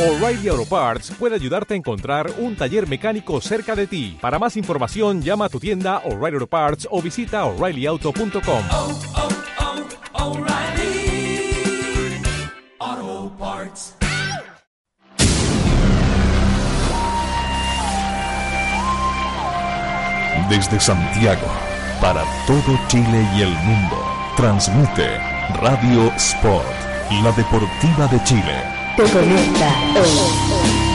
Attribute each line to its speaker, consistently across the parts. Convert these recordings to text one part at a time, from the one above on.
Speaker 1: O'Reilly Auto Parts puede ayudarte a encontrar un taller mecánico cerca de ti. Para más información, llama a tu tienda O'Reilly Auto Parts o visita oreillyauto.com.
Speaker 2: oh, oh, Parts.
Speaker 3: Desde Santiago, para todo Chile y el mundo, transmite Radio Sport, la deportiva de Chile.
Speaker 4: Te conecta hoy.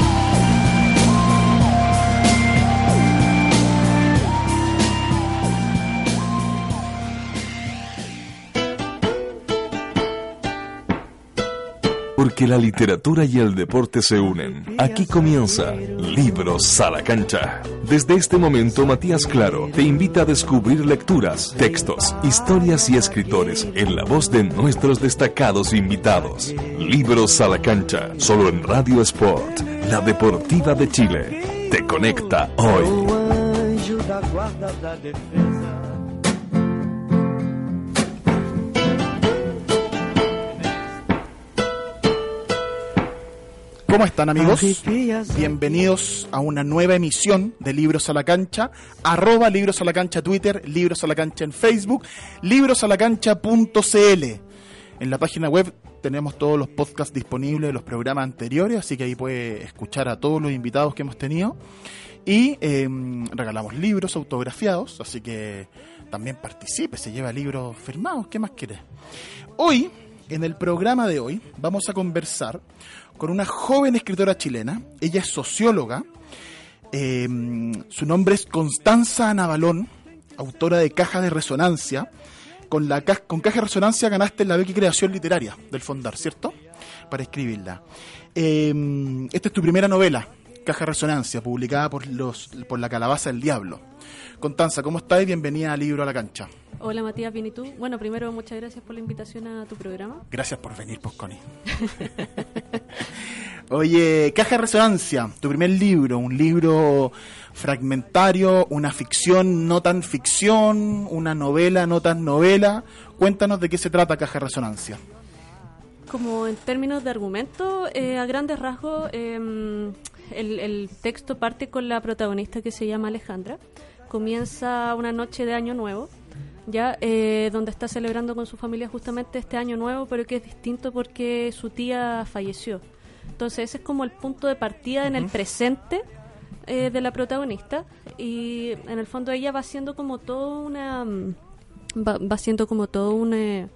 Speaker 3: Porque la literatura y el deporte se unen. Aquí comienza Libros a la cancha. Desde este momento, Matías Claro te invita a descubrir lecturas, textos, historias y escritores en la voz de nuestros destacados invitados. Libros a la cancha, solo en Radio Sport, la deportiva de Chile. Te conecta hoy.
Speaker 5: ¿Cómo están amigos? Bienvenidos a una nueva emisión de Libros a la Cancha, arroba Libros a la Cancha Twitter, Libros a la Cancha en Facebook, librosalacancha.cl. En la página web tenemos todos los podcasts disponibles de los programas anteriores, así que ahí puede escuchar a todos los invitados que hemos tenido. Y eh, regalamos libros autografiados, así que también participe, se lleva libros firmados, ¿qué más quiere? Hoy, en el programa de hoy, vamos a conversar con una joven escritora chilena. Ella es socióloga. Eh, su nombre es Constanza Navalón, autora de Caja de Resonancia. Con, la, ca- con Caja de Resonancia ganaste la beca creación literaria del Fondar, ¿cierto? Para escribirla. Eh, esta es tu primera novela, Caja Resonancia, publicada por, los, por la Calabaza del Diablo. Constanza, ¿cómo estás? Bienvenida a Libro a la Cancha.
Speaker 6: Hola Matías, bien y tú. Bueno, primero muchas gracias por la invitación a tu programa.
Speaker 5: Gracias por venir, pues, Connie. Oye, Caja de Resonancia, tu primer libro, un libro fragmentario, una ficción no tan ficción, una novela no tan novela. Cuéntanos de qué se trata Caja Resonancia.
Speaker 6: Como en términos de argumento, eh, a grandes rasgos, eh, el, el texto parte con la protagonista que se llama Alejandra. Comienza una noche de Año Nuevo, ya eh, donde está celebrando con su familia justamente este Año Nuevo, pero que es distinto porque su tía falleció. Entonces ese es como el punto de partida en el presente eh, de la protagonista y en el fondo ella va haciendo como todo una mm, va, va haciendo como todo un eh,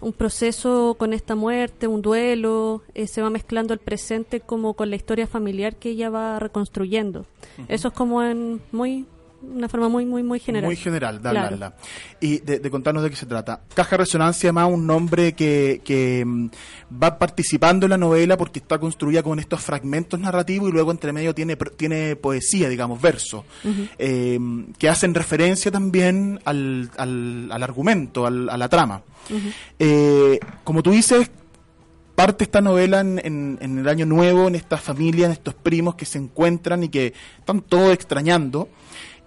Speaker 6: un proceso con esta muerte, un duelo, eh, se va mezclando el presente como con la historia familiar que ella va reconstruyendo. Eso es como en muy una forma muy muy muy general.
Speaker 5: Muy general, dale,
Speaker 6: Claro.
Speaker 5: dale. Y de, de contarnos de qué se trata. Caja Resonancia, además, un nombre que, que mm, va participando en la novela porque está construida con estos fragmentos narrativos y luego entre medio tiene, tiene poesía, digamos, verso, eh, que hacen referencia también al, al, al argumento, al- a la trama. Eh, como tú dices, parte esta novela en, en- en el año nuevo, en esta familia, en estos primos que se encuentran y que están todos extrañando.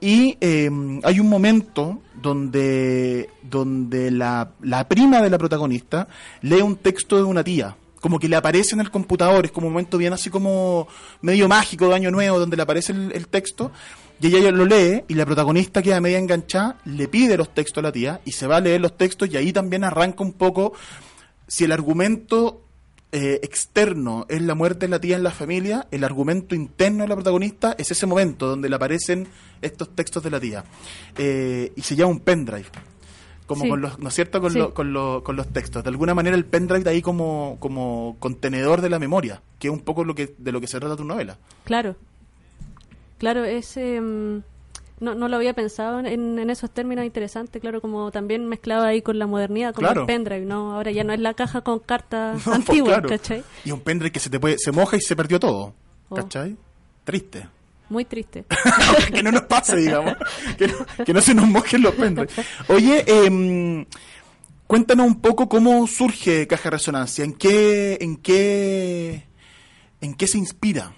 Speaker 5: Y eh, hay un momento donde, donde la, la prima de la protagonista lee un texto de una tía. Como que le aparece en el computador, es como un momento bien así como medio mágico de Año Nuevo, donde le aparece el, texto, y ella lo lee, y la protagonista queda media enganchada, le pide los textos a la tía, y se va a leer los textos, y ahí también arranca un poco si el argumento eh, externo es la muerte de la tía en la familia, el argumento interno de la protagonista es ese momento donde le aparecen estos textos de la tía. Eh, y se llama un pendrive. Como
Speaker 6: Sí.
Speaker 5: con los, ¿no es cierto? Con,
Speaker 6: Sí.
Speaker 5: lo- con, lo- con los textos. De alguna manera el pendrive de ahí como, como contenedor de la memoria, que es un poco lo que, de lo que se trata tu novela.
Speaker 6: Claro. Claro, ese mm, no, no lo había pensado en, en esos términos interesantes, claro, como también mezclaba ahí con la modernidad, como
Speaker 5: Claro.
Speaker 6: el pendrive, ¿no? Ahora ya no es la caja con cartas
Speaker 5: No, pues,
Speaker 6: antiguas,
Speaker 5: claro.
Speaker 6: ¿cachai?
Speaker 5: Y un pendrive que se te puede, se moja y se perdió todo.
Speaker 6: Oh.
Speaker 5: ¿Cachai? Triste.
Speaker 6: Muy triste.
Speaker 5: que no nos pase, digamos. Que no, que no se nos mojen los pendrives. Oye, em, cuéntanos un poco cómo surge Caja Resonancia. ¿En qué, en qué, en qué se inspira?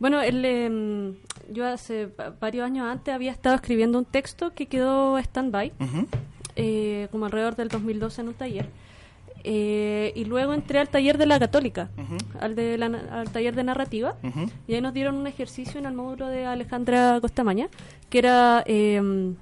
Speaker 6: Bueno, él, em, yo hace va- varios años antes había estado escribiendo un texto que quedó stand-by, eh, como alrededor del 2012 en un taller. Eh, y luego entré al taller de la Católica, al, de la al taller de narrativa, y ahí nos dieron un ejercicio en el módulo de Alejandra Costamaña, que era, eh,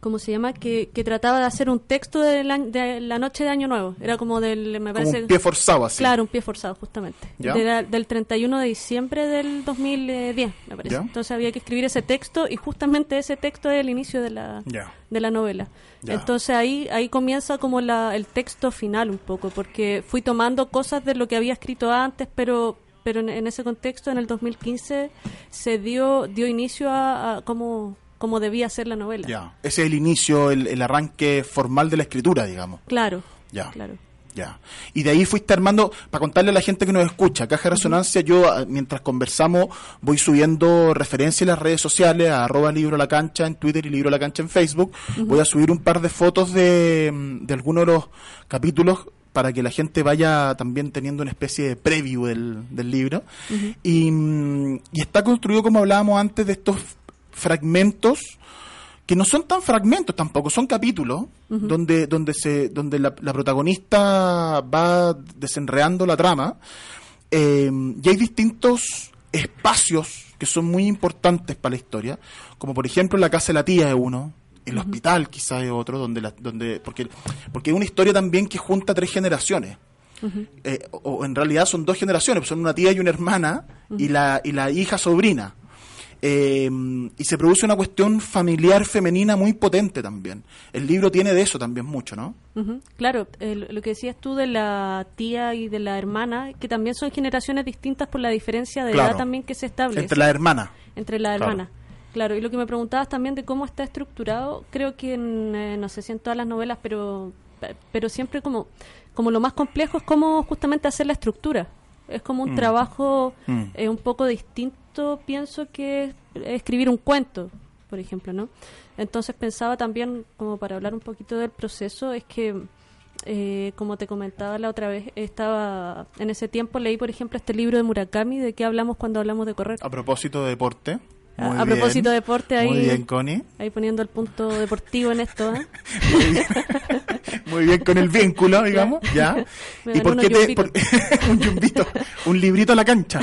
Speaker 6: ¿cómo se llama? Que, que trataba de hacer un texto de la, de la noche de Año Nuevo. Era como del, me
Speaker 5: Como
Speaker 6: parece...
Speaker 5: un pie forzado así.
Speaker 6: Claro, un pie forzado, justamente.
Speaker 5: ¿Ya?
Speaker 6: De la- del 31 de diciembre del 2010, me parece.
Speaker 5: ¿Ya?
Speaker 6: Entonces había que escribir ese texto y justamente ese texto es el inicio de la,
Speaker 5: Ya.
Speaker 6: de la novela.
Speaker 5: Ya.
Speaker 6: Entonces ahí ahí comienza como la, el texto final un poco, porque fui tomando cosas de lo que había escrito antes, pero pero en, en ese contexto, en el 2015, se dio dio inicio a, a cómo, cómo debía ser la novela.
Speaker 5: Ya. Ese es el inicio, el, el arranque formal de la escritura, digamos.
Speaker 6: Claro,
Speaker 5: Ya.
Speaker 6: claro.
Speaker 5: Ya. Y de ahí fuiste armando, para contarle a la gente que nos escucha, Caja de Resonancia, yo ah, mientras conversamos voy subiendo referencias en las redes sociales, a arroba libro la cancha en Twitter y libro la cancha en Facebook. Voy a subir un par de fotos de, mm, de algunos de los capítulos para que la gente vaya también teniendo una especie de preview del, del libro. y, mm, y está construido, como hablábamos antes, de estos fragmentos que no son tan fragmentos tampoco, son capítulos donde, donde, se, donde la, la protagonista va desenreando la trama eh, y hay distintos espacios que son muy importantes para la historia, como por ejemplo la casa de la tía es uno, el hospital quizás es otro, donde, la, donde porque, porque es una historia también que junta tres generaciones. Eh, o, o en realidad son dos generaciones, son una tía y una hermana y, la, y la hija sobrina. Eh, y se produce una cuestión familiar femenina muy potente también. El libro tiene de eso también mucho, ¿no?
Speaker 6: Ujú, Claro, eh, lo- que decías tú de la tía y de la hermana, que también son generaciones distintas por la diferencia de
Speaker 5: Claro.
Speaker 6: edad también que se establece
Speaker 5: Entre la hermana.
Speaker 6: entre las
Speaker 5: Claro.
Speaker 6: hermanas. Claro, y lo que me preguntabas también de cómo está estructurado, creo que en, eh, no sé si en todas las novelas, pero pero siempre como como lo más complejo es cómo justamente hacer la estructura. Es como un trabajo
Speaker 5: Mm.
Speaker 6: eh, un poco distinto, pienso que escribir un cuento, por ejemplo, ¿no? Entonces pensaba también, como para hablar un poquito del proceso, es que, eh, como te comentaba la otra vez, estaba en ese tiempo leí, por ejemplo, este libro de Murakami, de qué hablamos cuando hablamos de correr.
Speaker 5: A propósito de deporte.
Speaker 6: A-
Speaker 5: Muy
Speaker 6: a
Speaker 5: bien.
Speaker 6: propósito de deporte, ahí-
Speaker 5: Muy bien, Connie.
Speaker 6: Ahí poniendo el punto deportivo en esto, ¿eh?
Speaker 5: Muy bien con el vínculo, digamos. ¿Ya?
Speaker 6: Me
Speaker 5: ¿Y por qué te.? por- un yumbito. Un librito a la cancha.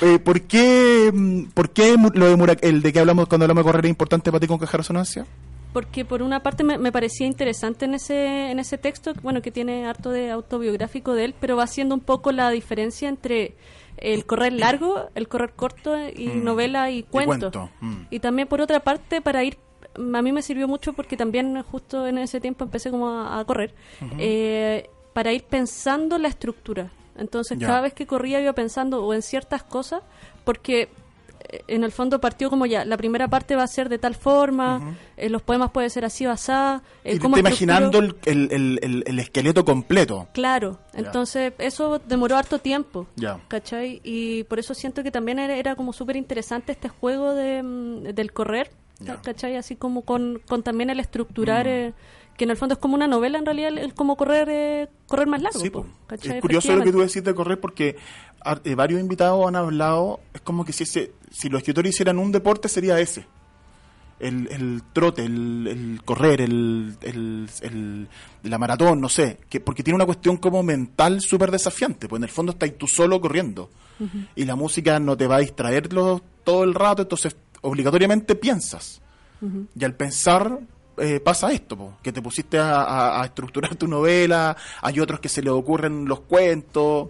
Speaker 5: Eh, ¿Por qué, mm, por qué mu- lo de Murak- el de que hablamos cuando hablamos de correr es importante para ti con Caja Resonancia?
Speaker 6: Porque por una parte me, me parecía interesante en ese, en ese texto, bueno, que tiene harto de autobiográfico de él, pero va haciendo un poco la diferencia entre el correr largo, el correr corto y
Speaker 5: Mm.
Speaker 6: novela y cuento.
Speaker 5: cuento, mm.
Speaker 6: Y también por otra parte para ir, a mí me sirvió mucho porque también justo en ese tiempo empecé como a, a correr, eh, para ir pensando la estructura. Entonces
Speaker 5: Ya.
Speaker 6: cada vez que corría iba pensando o en ciertas cosas, porque eh, en el fondo partió como ya, la primera parte va a ser de tal forma, eh, los poemas pueden ser así o eh,
Speaker 5: te imaginando el, el, el, el- el esqueleto completo.
Speaker 6: Claro, entonces eso demoró harto tiempo,
Speaker 5: Ya.
Speaker 6: ¿cachai? Y por eso siento que también era, era como súper interesante este juego de, mm, del correr,
Speaker 5: Mm.
Speaker 6: ¿cachai? Así como con, con también el estructurar, eh, que en el fondo es como una novela, en realidad, el, el como correr eh, correr más largo.
Speaker 5: Sí,
Speaker 6: po,
Speaker 5: es curioso lo que tú decís de correr porque eh, varios invitados han hablado, es como que si, ese, si los escritores hicieran un deporte sería ese. El, el trote, el, el correr, el, el, el- la maratón, no sé, que porque tiene una cuestión como mental súper desafiante, pues en el fondo estás tú solo corriendo y la música no te va a distraerlo todo el rato, entonces obligatoriamente piensas. Y al pensar eh, pasa esto, po, que te pusiste a, a- a estructurar tu novela, hay otros que se les ocurren los cuentos,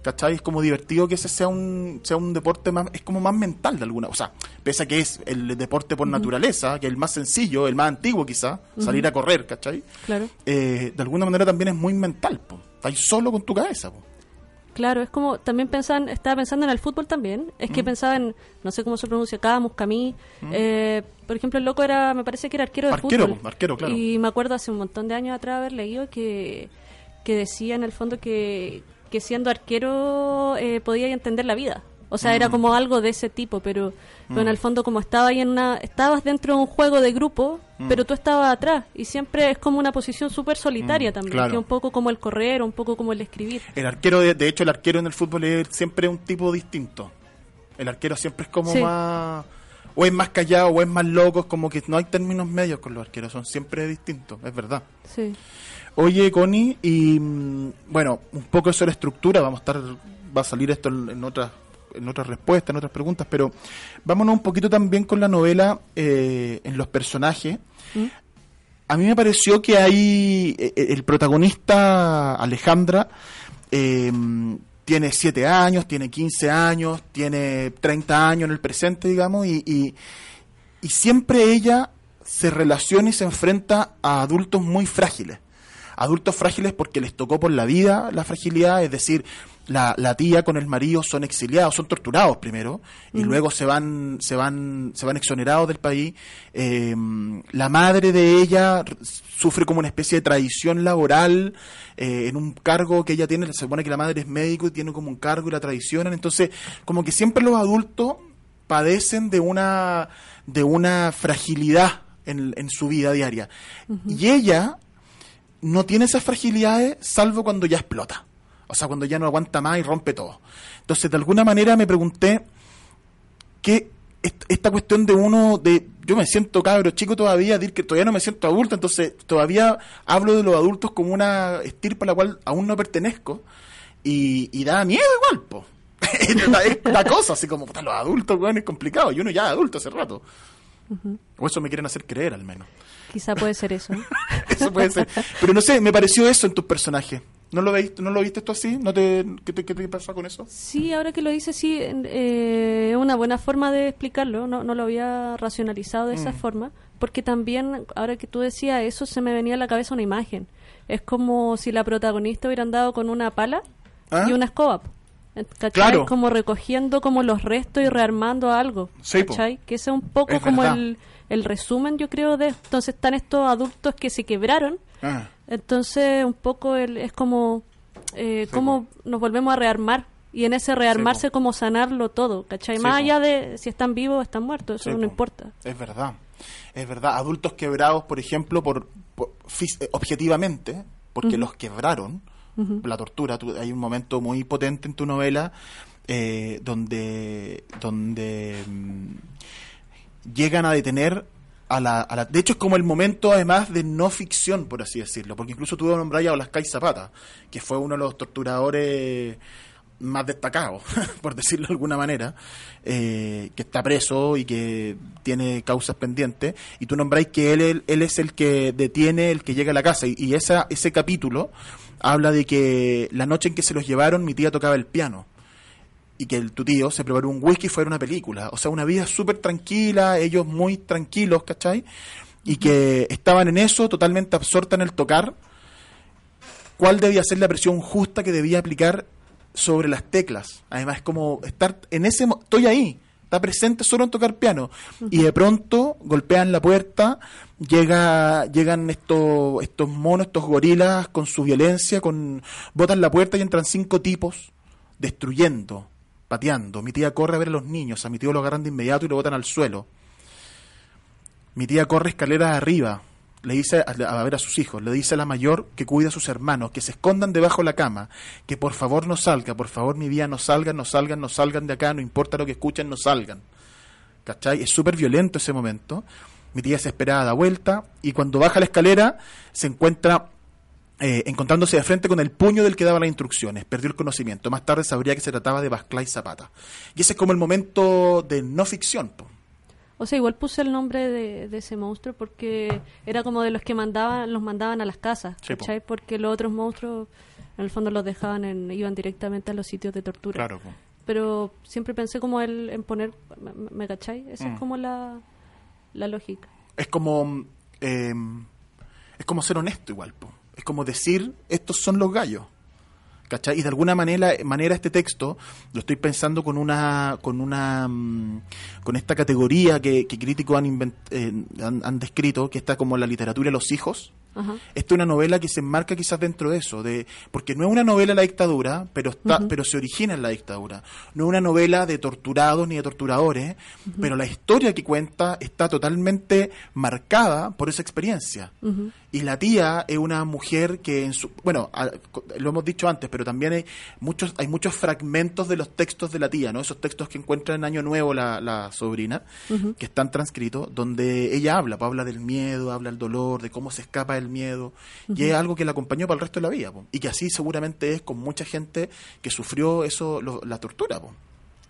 Speaker 5: ¿cachai? Es como divertido que ese sea un, sea un deporte más, es como más mental de alguna, o sea, pese a que es el deporte por naturaleza, que es el más sencillo, el más antiguo quizá, salir a correr, ¿cachai?
Speaker 6: Claro.
Speaker 5: Eh, de alguna manera también es muy mental, po. Estás solo con tu cabeza, po.
Speaker 6: Claro, es como también pensaban, estaba pensando en el fútbol también, es
Speaker 5: Mm.
Speaker 6: que pensaba en, no sé cómo se pronuncia, Camus, Camí, eh, por ejemplo, el loco era, me parece que era arquero de
Speaker 5: Arquero,
Speaker 6: fútbol.
Speaker 5: arquero, claro.
Speaker 6: Y me acuerdo hace un montón de años atrás haber leído que, que decía en el fondo que, que siendo arquero eh, podía entender la vida. O sea,
Speaker 5: Mm.
Speaker 6: era como algo de ese tipo, pero, pero en el fondo como estaba ahí en una, estabas dentro de un juego de grupo,
Speaker 5: Mm.
Speaker 6: pero tú estabas atrás y siempre es como una posición súper solitaria también,
Speaker 5: claro.
Speaker 6: que un poco como el correr, un poco como el escribir.
Speaker 5: El arquero, de, de hecho, el arquero en el fútbol es siempre un tipo distinto. El arquero siempre es como
Speaker 6: Sí.
Speaker 5: más o es más callado, o es más loco, es como que no hay términos medios con los arqueros, son siempre distintos, es verdad.
Speaker 6: Sí.
Speaker 5: Oye, Connie, y mm, bueno, un poco eso de la estructura, vamos a estar, va a salir esto en, en otras en otras respuestas, en otras preguntas, pero vámonos un poquito también con la novela eh, en los personajes. A mí me pareció que hay eh, el protagonista Alejandra eh, tiene 7 años, tiene 15 años, tiene 30 años en el presente, digamos, y, y, y siempre ella se relaciona y se enfrenta a adultos muy frágiles. Adultos frágiles porque les tocó por la vida la fragilidad, es decir, la, la tía con el marido son exiliados, son torturados primero y luego se van, se van, se van exonerados del país. Eh, la madre de ella sufre como una especie de traición laboral eh, en un cargo que ella tiene. Se supone que la madre es médico y tiene como un cargo y la traicionan. Entonces, como que siempre los adultos padecen de una, de una fragilidad en, en su vida diaria. Y ella no tiene esas fragilidades salvo cuando ya explota. O sea, cuando ya no aguanta más y rompe todo. Entonces, de alguna manera me pregunté que est- esta cuestión de uno, de yo me siento cabro chico todavía, decir que todavía no me siento adulto, entonces todavía hablo de los adultos como una estirpa a la cual aún no pertenezco y, y da miedo igual, po. es la- cosa, así como, puta, los adultos, weón, es complicado, y uno ya es adulto hace rato. O eso me quieren hacer creer al menos.
Speaker 6: Quizá puede ser eso.
Speaker 5: Eso puede ser. Pero no sé, me pareció eso en tus personajes. ¿No lo, veis, ¿no lo viste esto así? ¿No te, qué, te, ¿Qué te pasa con eso?
Speaker 6: Sí, ahora que lo dices, sí, eh, es una buena forma de explicarlo. No, no lo había racionalizado de esa
Speaker 5: Mm.
Speaker 6: forma. Porque también, ahora que tú decías eso, se me venía a la cabeza una imagen. Es como si la protagonista hubiera andado con una pala
Speaker 5: ¿Ah?
Speaker 6: y una escoba. ¿Cachai?
Speaker 5: Claro.
Speaker 6: Como recogiendo como los restos y rearmando algo.
Speaker 5: Sí.
Speaker 6: Que ese es un poco
Speaker 5: Es
Speaker 6: como el, el resumen, yo creo, de... Entonces están estos adultos que se quebraron
Speaker 5: Ah,
Speaker 6: entonces, un poco el, es como eh,
Speaker 5: Sí,
Speaker 6: cómo nos volvemos a rearmar. Y en ese rearmarse,
Speaker 5: po.
Speaker 6: como sanarlo todo, ¿cachai?
Speaker 5: Sí,
Speaker 6: Más
Speaker 5: po.
Speaker 6: allá de si están vivos o están muertos, eso
Speaker 5: Sí,
Speaker 6: no
Speaker 5: po.
Speaker 6: importa.
Speaker 5: es verdad. Es verdad. Adultos quebrados, por ejemplo, por, por eh, objetivamente, porque los quebraron, la tortura. tú- hay un momento muy potente en tu novela eh, donde, donde mm, llegan a detener a la, a la- De hecho, es como el momento, además, de no ficción, por así decirlo. Porque incluso tuve nombrar a Olascay Zapata, que fue uno de los torturadores más destacados, por decirlo de alguna manera, eh, que está preso y que tiene causas pendientes. Y tú nombráis que él, él, él es el que detiene, el que llega a la casa. Y, y esa, ese capítulo habla de que la noche en que se los llevaron, mi tía tocaba el piano y que el, tu tío se preparó un whisky y fue a ver una película. O sea, una vida súper tranquila, ellos muy tranquilos, ¿cachai? Y que estaban en eso, totalmente absorta en el tocar. ¿Cuál debía ser la presión justa que debía aplicar sobre las teclas? Además, es como estar en ese... Estoy ahí, está presente solo en tocar piano. Y de pronto golpean la puerta, llega, llegan estos, estos monos, estos gorilas con su violencia, con botan la puerta y entran cinco tipos destruyendo, pateando. Mi tía corre a ver a los niños, a mi tío lo agarran de inmediato y lo botan al suelo. Mi tía corre escaleras arriba, le dice a, ver a sus hijos, le dice a la mayor que cuida a sus hermanos, que se escondan debajo de la cama, que por favor no salga, por favor mi vida no salgan, no salgan, no salgan de acá, no importa lo que escuchen, no salgan. ¿Cachai? Es súper violento ese momento. Mi tía desesperada da vuelta y cuando baja la escalera se encuentra eh, encontrándose de frente con el puño del que daba las instrucciones. Perdió el conocimiento. Más tarde sabría que se trataba de Basclay Zapata. Y ese es como el momento de no ficción. po.
Speaker 6: O sea, igual puse el nombre de, de ese monstruo porque era como de los que mandaban, los mandaban a las casas,
Speaker 5: Sí.
Speaker 6: Porque los otros monstruos, en el fondo, los dejaban, en, iban directamente a los sitios de tortura.
Speaker 5: po.
Speaker 6: Pero siempre pensé como el, en poner, ¿me, me cachai? Esa
Speaker 5: Mm.
Speaker 6: es como la, la lógica.
Speaker 5: Es como. eh, es como ser honesto igual. po. Es como decir, estos son los gallos. ¿Cachai? Y de alguna manera, manera este texto lo estoy pensando con una con una mm, con esta categoría que, que críticos han, invent- eh, han, han descrito, que está como la literatura de los hijos. Esta es una novela que se enmarca quizás dentro de eso, de porque no es una novela de la dictadura, pero está, pero se origina en la dictadura. No es una novela de torturados ni de torturadores, pero la historia que cuenta está totalmente marcada por esa experiencia. Y la tía es una mujer que, en su, bueno, a- lo hemos dicho antes, pero también hay muchos, hay muchos fragmentos de los textos de la tía, ¿no? Esos textos que encuentra en Año Nuevo la, la sobrina, que están transcritos, donde ella habla, pues, habla del miedo, habla del dolor, de cómo se escapa del miedo, y es algo que la acompañó para el resto de la vida, po. y que así seguramente es con mucha gente que sufrió eso, lo- la tortura, po.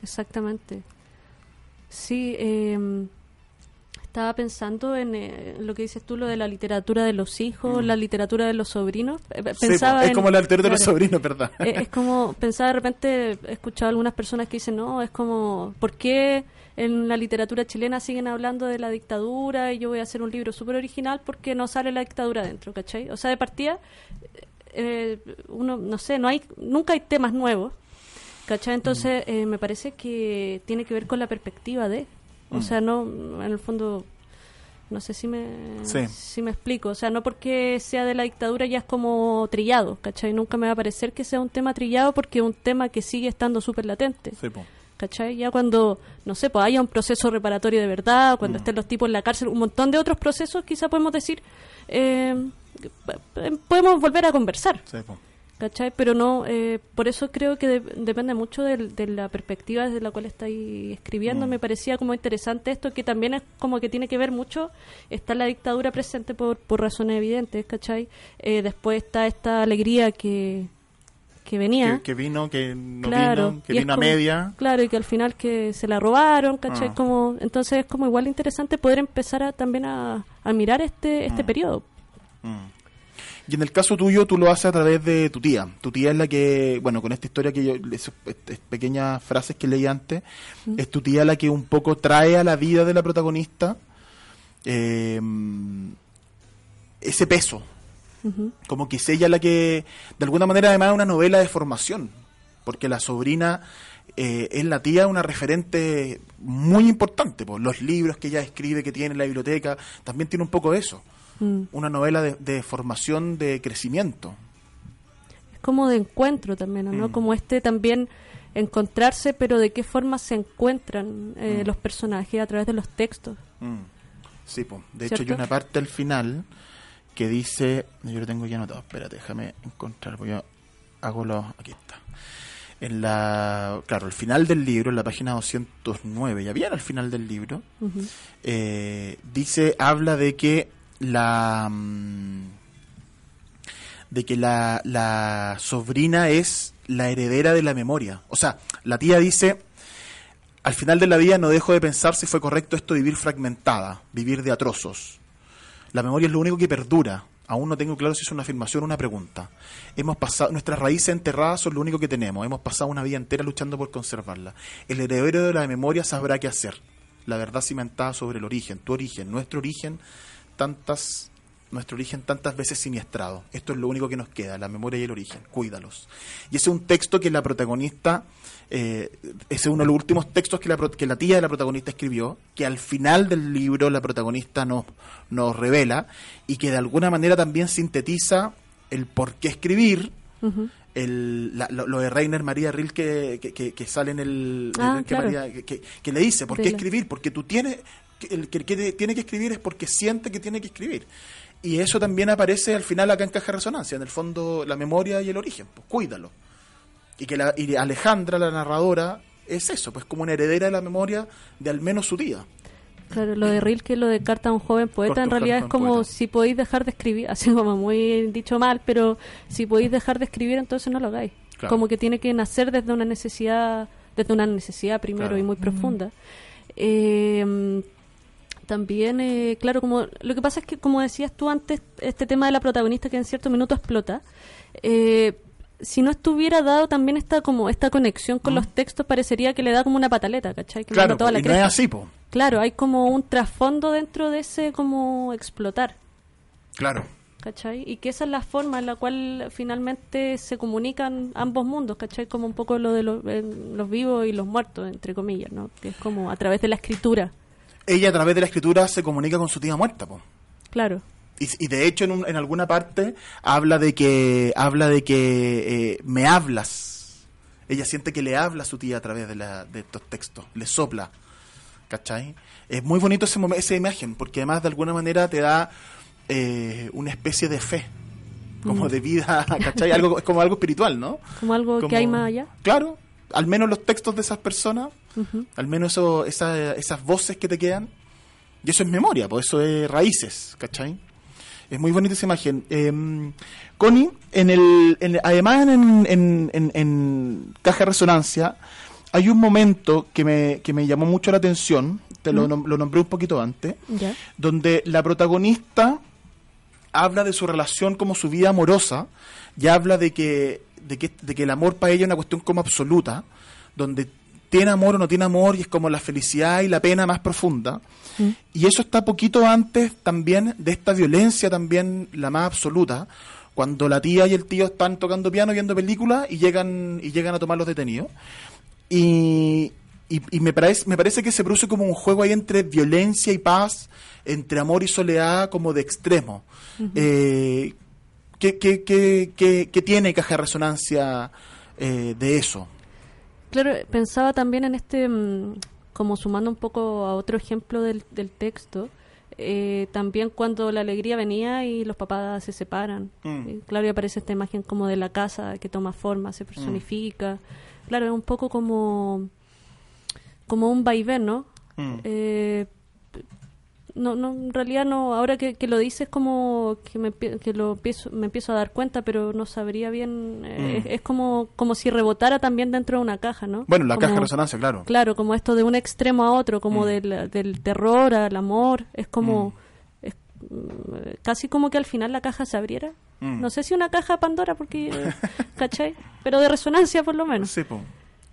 Speaker 6: Exactamente. Sí, eh, estaba pensando en eh, lo que dices tú, lo de la literatura de los hijos, la literatura de los sobrinos. Eh,
Speaker 5: Mm. Sí,
Speaker 6: Pensaba
Speaker 5: es
Speaker 6: en-
Speaker 5: como la literatura de los
Speaker 6: claro.
Speaker 5: sobrinos, ¿verdad?
Speaker 6: Eh, es como, pensaba de repente, he escuchado algunas personas que dicen, no, es como, ¿por qué en la literatura chilena siguen hablando de la dictadura y yo voy a hacer un libro súper original porque no sale la dictadura dentro, ¿cachai? O sea, de partida, eh, uno, no sé, no hay, nunca hay temas nuevos, ¿cachai? Entonces,
Speaker 5: Mm.
Speaker 6: eh, me parece que tiene que ver con la perspectiva de, o
Speaker 5: Mm.
Speaker 6: sea, no, en el fondo... No sé si me,
Speaker 5: Sí.
Speaker 6: si me explico. O sea, no porque sea de la dictadura ya es como trillado, ¿cachai? Nunca me va a parecer que sea un tema trillado porque es un tema que sigue estando súper latente,
Speaker 5: Sí, po.
Speaker 6: ¿cachai? Ya cuando, no sé, pues haya un proceso reparatorio de verdad,
Speaker 5: Mm.
Speaker 6: cuando estén los tipos en la cárcel, un montón de otros procesos, quizá podemos decir, eh, podemos volver a conversar,
Speaker 5: Sí.
Speaker 6: ¿Cachai? Pero no, eh, por eso creo que de- depende mucho de, la perspectiva desde la cual estáis escribiendo.
Speaker 5: Mm.
Speaker 6: Me parecía como interesante esto, que también es como que tiene que ver mucho, está la dictadura presente por, por razones evidentes, ¿cachai? Eh, después está esta alegría que, que venía.
Speaker 5: Que, que vino, que no
Speaker 6: Claro,
Speaker 5: vino, que vino a media.
Speaker 6: Claro, y que al final que se la robaron, ¿cachai?
Speaker 5: Ah.
Speaker 6: Como, entonces es como igual interesante poder empezar a, también a, a mirar este, este
Speaker 5: Mm.
Speaker 6: periodo.
Speaker 5: Mm. Y en el caso tuyo, tú lo haces a través de tu tía. Tu tía es la que, bueno, con esta historia que yo, esas pequeñas frases que leí antes, es tu tía la que un poco trae a la vida de la protagonista eh, ese peso. Como que es ella la que, de alguna manera, además es una novela de formación, porque la sobrina eh, es la tía, una referente muy importante. Por los libros que ella escribe, que tiene en la biblioteca, también tiene un poco de eso.
Speaker 6: Mm.
Speaker 5: Una novela de, de formación, de crecimiento.
Speaker 6: Es como de encuentro también, ¿no?
Speaker 5: Mm.
Speaker 6: Como este también encontrarse, pero de qué forma se encuentran eh,
Speaker 5: Mm.
Speaker 6: los personajes a través de los textos.
Speaker 5: Sí, po. de hecho hay una parte al final que dice, yo lo tengo ya anotado, espérate, déjame encontrar, porque yo hago los, aquí está. En la, claro, al final del libro, en la página 209, ya bien al final del libro, eh, dice, habla de que la mm, de que la, la sobrina es la heredera de la memoria. O sea, la tía dice, al final de la vida no dejo de pensar si fue correcto esto vivir fragmentada, vivir de atrozos. La memoria es lo único que perdura. Aún no tengo claro si es una afirmación o una pregunta. Hemos pasado, nuestras raíces enterradas son lo único que tenemos. Hemos pasado una vida entera luchando por conservarla. El heredero de la memoria sabrá qué hacer. La verdad cimentada sobre el origen, tu origen, nuestro origen, tantas, nuestro origen tantas veces siniestrado. Esto es lo único que nos queda, la memoria y el origen. Cuídalos. Y ese es un texto que la protagonista, eh, ese es uno de los últimos textos que la, que la tía de la protagonista escribió, que al final del libro la protagonista nos, nos revela y que de alguna manera también sintetiza el por qué escribir, el, la- lo, lo de Rainer María Rilke que, que, que sale en el
Speaker 6: Ah,
Speaker 5: que,
Speaker 6: claro.
Speaker 5: María- que- que- que le dice por qué escribir porque tú tienes el que, que tiene que escribir es porque siente que tiene que escribir y eso también aparece al final acá en caja de resonancia en el fondo la memoria y el origen pues cuídalo y que la, y Alejandra la narradora es eso pues como una heredera de la memoria de al menos su tía
Speaker 6: Claro, lo de Rilke, lo de Carta a un joven poeta,
Speaker 5: Corta
Speaker 6: en realidad es como
Speaker 5: poeta.
Speaker 6: si podéis dejar de escribir, así como muy dicho mal, pero si podéis dejar de escribir, entonces no lo hagáis.
Speaker 5: Claro.
Speaker 6: Como que tiene que nacer desde una necesidad, desde una necesidad primero
Speaker 5: Claro.
Speaker 6: y muy profunda. Eh, también, eh, claro, como lo que pasa es que, como decías tú antes, este tema de la protagonista que en cierto minuto explota, eh, si no estuviera dado también esta como esta conexión con los textos, parecería que le da como una pataleta, ¿cachai? Que
Speaker 5: claro
Speaker 6: toda la
Speaker 5: y no es así pues
Speaker 6: Claro, hay como un trasfondo dentro de ese como explotar,
Speaker 5: claro
Speaker 6: ¿cachai? Y que esa es la forma en la cual finalmente se comunican ambos mundos, ¿cachai? Como un poco lo de los, eh, los vivos y los muertos, entre comillas, ¿no? Que es como a través de la escritura,
Speaker 5: ella a través de la escritura se comunica con su tía muerta
Speaker 6: claro.
Speaker 5: Y, y de hecho en, un- en alguna parte habla de que habla de que eh, me hablas. Ella siente que le habla a su tía a través de, la, de estos textos, le sopla. ¿Cachai? Es muy bonito ese esa imagen, porque además de alguna manera te da eh, una especie de fe, como de vida, ¿cachai? Algo, es como algo espiritual, ¿no?
Speaker 6: Como algo
Speaker 5: Como-
Speaker 6: que hay más allá.
Speaker 5: Claro, al menos los textos de esas personas, Al menos eso, esa- esas voces que te quedan, y eso es memoria, pues eso es raíces, ¿cachai? Es muy bonita esa imagen. Eh, Connie, en el, en- además en, en- en- en Caja de Resonancia, hay un momento que me, que me llamó mucho la atención, te lo, nom- lo nombré un poquito antes,
Speaker 6: Ya.
Speaker 5: donde la protagonista habla de su relación como su vida amorosa y habla de que, de que, de que el amor para ella es una cuestión como absoluta, donde tiene amor o no tiene amor y es como la felicidad y la pena más profunda. Y eso está poquito antes también de esta violencia también la más absoluta, cuando la tía y el tío están tocando piano viendo películas y llegan y llegan a tomar los detenidos. Y, y, y me, parece, me parece que se produce como un juego ahí entre violencia y paz, entre amor y soledad, como de extremo. Eh, ¿qué, qué, qué, qué- qué tiene caja de resonancia eh, de eso?
Speaker 6: Claro, pensaba también en este, mm, como sumando un poco a otro ejemplo del, del texto, eh, también cuando la alegría venía y los papás se separan.
Speaker 5: Mm.
Speaker 6: Eh, claro, y aparece esta imagen como de la casa que toma forma, se personifica. Claro, es un poco como, como un vaivén, ¿no?
Speaker 5: Mm.
Speaker 6: Eh, no, no, en realidad no, ahora que, que lo dices como que, me, que lo empiezo, me empiezo a dar cuenta, pero no sabría bien, eh,
Speaker 5: Mm.
Speaker 6: es, es como, como si rebotara también dentro de una caja, ¿no?
Speaker 5: Bueno, la
Speaker 6: Como-
Speaker 5: caja de resonancia, claro.
Speaker 6: Claro, como esto de un extremo a otro, como
Speaker 5: Mm.
Speaker 6: del, del terror al amor, es como,
Speaker 5: Mm.
Speaker 6: es, casi como que al final la caja se abriera. No sé si una caja Pandora, porque, eh, ¿cachai? Pero de resonancia por lo menos.
Speaker 5: Sí, po.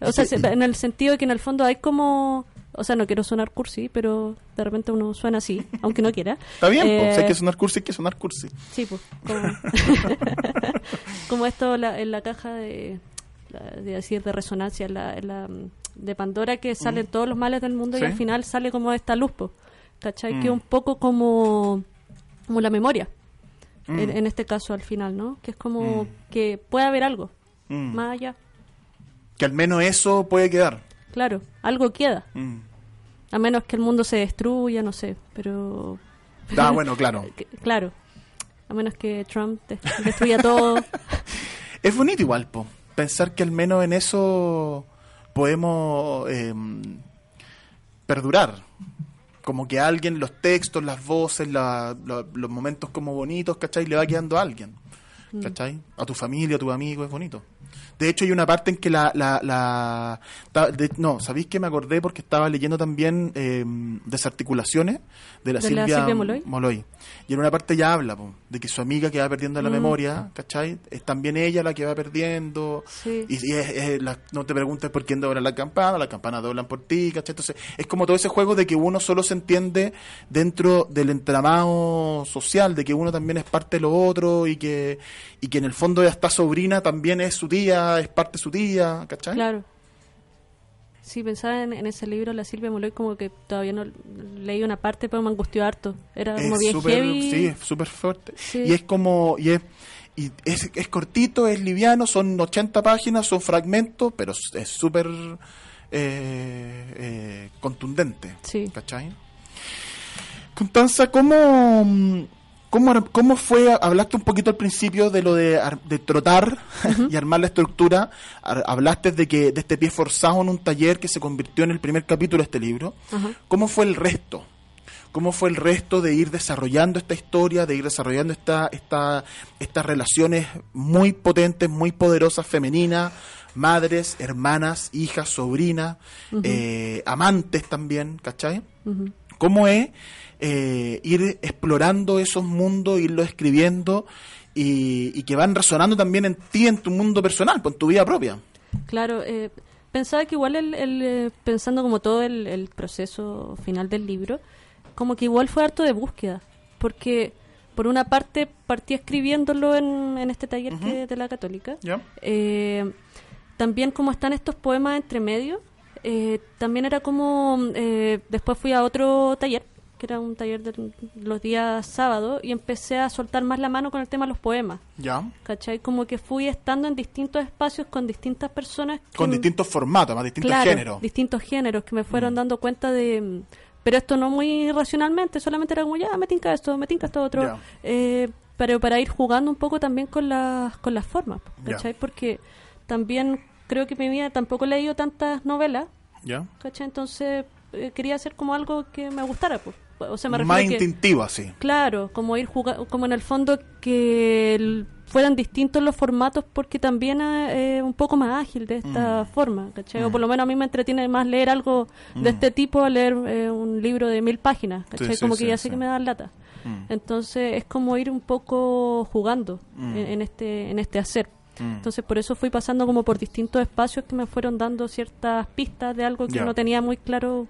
Speaker 6: O sea, se- en el sentido de que en el fondo hay como... O sea, no quiero sonar cursi, pero de repente uno suena así, aunque no quiera.
Speaker 5: Está bien.
Speaker 6: Eh,
Speaker 5: si hay que sonar cursi, hay que sonar cursi.
Speaker 6: Sí, pues. Como, como esto la- en la caja de, decir de resonancia, en la, en la, mm, de Pandora, que salen todos los males del mundo
Speaker 5: Sí.
Speaker 6: y al final sale como esta luz, po, ¿cachai? Que
Speaker 5: Mm.
Speaker 6: un poco como, como la memoria,
Speaker 5: Mm.
Speaker 6: en, en este caso al final, ¿no? Que es como
Speaker 5: Mm.
Speaker 6: que puede haber algo
Speaker 5: Mm.
Speaker 6: más allá.
Speaker 5: Que al menos eso puede quedar.
Speaker 6: Claro, algo queda.
Speaker 5: Mm.
Speaker 6: A menos que el mundo se destruya, no sé, pero...
Speaker 5: Ah, bueno, claro.
Speaker 6: claro. A menos que Trump des- destruya todo.
Speaker 5: Es bonito igual, po. Pensar que al menos en eso podemos eh, perdurar. Como que alguien, los textos, las voces, la- la- los momentos como bonitos, ¿cachai? Le va quedando a alguien. ¿Cachai? A tu familia, a tu amigo, es bonito. De hecho, hay una parte en que la... la, la- de- no, ¿sabéis que me acordé? Porque estaba leyendo también eh, Desarticulaciones de la,
Speaker 6: De la
Speaker 5: Silvia,
Speaker 6: Silvia Moloy.
Speaker 5: Y en una parte ya habla po, de que su amiga que va perdiendo la
Speaker 6: Mm.
Speaker 5: memoria, ¿cachai? Es también ella la que va perdiendo.
Speaker 6: Sí.
Speaker 5: Y, y es- es la- no te preguntes por quién dobla la campana, las campanas doblan por ti, ¿cachai? Entonces, es como todo ese juego de que uno solo se entiende dentro del entramado social, de que uno también es parte de lo otro y que, y que en el fondo esta sobrina también es su tía, es parte de su tía, ¿cachai?
Speaker 6: Claro. Sí, pensaba en, en ese libro, La Silvia Moloy, como que todavía no leí una parte, pero me angustió harto. Era como
Speaker 5: es
Speaker 6: bien
Speaker 5: súper,
Speaker 6: heavy.
Speaker 5: sí, es súper fuerte.
Speaker 6: Sí.
Speaker 5: Y es como, y es, y es, es cortito, es liviano, son 80 páginas, son fragmentos, pero es- es súper eh, eh, contundente.
Speaker 6: Sí.
Speaker 5: ¿Cachai? Constanza, ¿cómo, mm, cómo, cómo fue? Hablaste un poquito al principio de lo de, de trotar y armar la estructura. Hablaste de que de este pie forzado en un taller que se convirtió en el primer capítulo de este libro. ¿Cómo fue el resto? ¿Cómo fue el resto de ir desarrollando esta historia, de ir desarrollando esta, esta, estas relaciones muy potentes, muy poderosas, femeninas, madres, hermanas, hijas, sobrinas, eh, amantes también, ¿cachai? ¿Cómo es eh, ir explorando esos mundos, irlo escribiendo y, y que van resonando también en ti, en tu mundo personal, pues, en tu vida propia?
Speaker 6: Claro, eh, pensaba que igual, el, el, eh, pensando como todo el, el proceso final del libro, como que igual fue harto de búsqueda, porque por una parte partí escribiéndolo en, en este taller que- de la católica. Eh, también como están estos poemas entre medio, eh, también era como, eh, después fui a otro taller, que era un taller de los días sábados, y empecé a soltar más la mano con el tema de los poemas.
Speaker 5: ¿Ya?
Speaker 6: ¿Cachai? Como que fui estando en distintos espacios con distintas personas. que
Speaker 5: Con distintos formatos, más distintos
Speaker 6: claro,
Speaker 5: géneros.
Speaker 6: distintos géneros que me fueron dando cuenta de, mm, pero esto no muy racionalmente, solamente era como, ya, me tinca esto, me tinca esto otro. Eh, pero para ir jugando un poco también con las, con las formas. ¿cachai? Porque también creo que en mi vida tampoco he leído tantas novelas,
Speaker 5: ¿Ya?
Speaker 6: ¿cachai? Entonces eh, quería hacer como algo que me gustara, pues. O sea, me
Speaker 5: Más
Speaker 6: refiero a que,
Speaker 5: instintivo, así.
Speaker 6: claro, como ir jugando, como en el fondo que el- fueran distintos los formatos porque también es un poco más ágil de esta forma, ¿cachai? O por lo menos a mí me entretiene más leer algo de este tipo a leer eh, un libro de mil páginas, ¿cachai?
Speaker 5: sí,
Speaker 6: como
Speaker 5: sí,
Speaker 6: que ya
Speaker 5: sí.
Speaker 6: sé que me dan lata. Entonces es como ir un poco jugando
Speaker 5: Mm.
Speaker 6: en, en este en este hacer. Entonces por eso fui pasando como por distintos espacios que me fueron dando ciertas pistas de algo que no tenía muy claro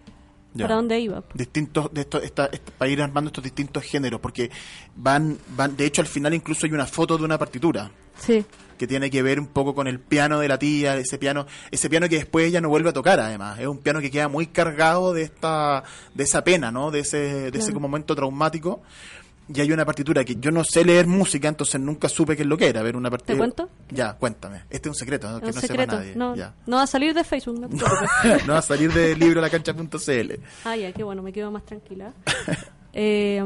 Speaker 5: Ya.
Speaker 6: para dónde iba.
Speaker 5: distintos de estos esta- esta- para ir armando estos distintos géneros porque van van de hecho al final incluso hay una foto de una partitura.
Speaker 6: Sí,
Speaker 5: que tiene que ver un poco con el piano de la tía ese piano ese piano que después ella no vuelve a tocar además. Es un piano que queda muy cargado de esta de esa pena no de ese de ese como momento traumático y hay una partitura que yo no sé leer música entonces nunca supe qué es lo que era ver una partitura
Speaker 6: ¿Te cuento?
Speaker 5: ya cuéntame este es un secreto ¿no? que
Speaker 6: un
Speaker 5: no
Speaker 6: secreto.
Speaker 5: sepa nadie
Speaker 6: no,
Speaker 5: ya.
Speaker 6: no va a salir de Facebook, no
Speaker 5: no va a salir del libro la cancha.cl
Speaker 6: Ah, ya, qué bueno, me quedo más tranquila. Eh,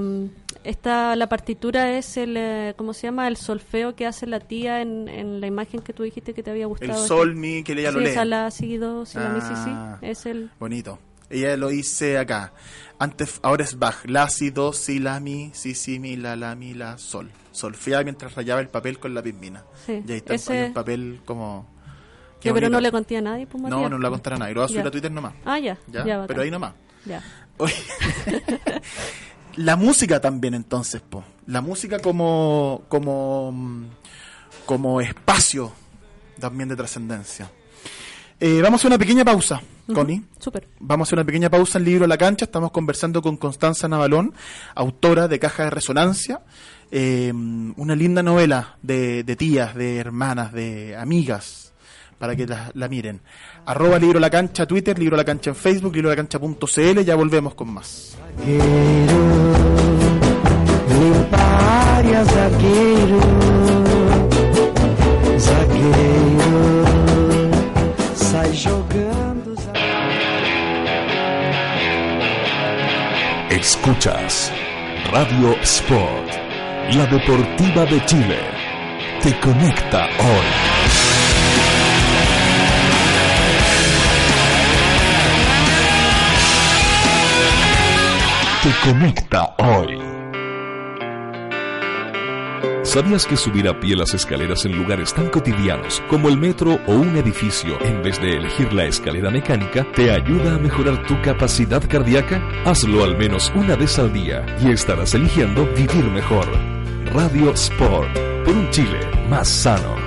Speaker 6: esta, la partitura es el, eh, ¿cómo se llama? El solfeo que hace la tía en, en la imagen que tú dijiste que te había
Speaker 5: el
Speaker 6: gustado.
Speaker 5: sol mi que ella
Speaker 6: sí,
Speaker 5: lo lee
Speaker 6: esa la si, do, si, la, mi, si, si.
Speaker 5: Ah.
Speaker 6: Es el...
Speaker 5: Bonito. Ella lo dice acá. Antes, ahora es Bach. La, si, do, si, la, mi, si, si, mi, la, la, mi, la, sol. Solfea mientras rayaba el papel con la pismina.
Speaker 6: Sí,
Speaker 5: Y ahí está
Speaker 6: ese-
Speaker 5: un papel como...
Speaker 6: que pero no le conté a nadie, pues,
Speaker 5: No, no lo va a nadie. Lo va a subir
Speaker 6: Ya.
Speaker 5: a Twitter nomás.
Speaker 6: Ah, ya,
Speaker 5: ¿Ya? Pero ahí nomás.
Speaker 6: Ya.
Speaker 5: La música también entonces, po. La música como como como espacio también de trascendencia. Eh, vamos a hacer una pequeña pausa, Connie.
Speaker 6: Súper.
Speaker 5: Vamos a hacer una pequeña pausa en Libro a la Cancha. Estamos conversando con Constanza Navalón, autora de Caja de Resonancia. eh, una linda novela de, de tías, de hermanas, de amigas, para que la, la miren. Arroba Libro a la Cancha Twitter, Libro a la Cancha en Facebook, Libro a la Cancha.cl. Ya volvemos con más.
Speaker 3: Radio Sport, la deportiva de Chile. Te conecta hoy. Te conecta hoy. ¿Sabías que subir a pie las escaleras en lugares tan cotidianos como el metro o un edificio en vez de elegir la escalera mecánica te ayuda a mejorar tu capacidad cardíaca? Hazlo al menos una vez al día y estarás eligiendo vivir mejor. Radio Sport, por un Chile más sano.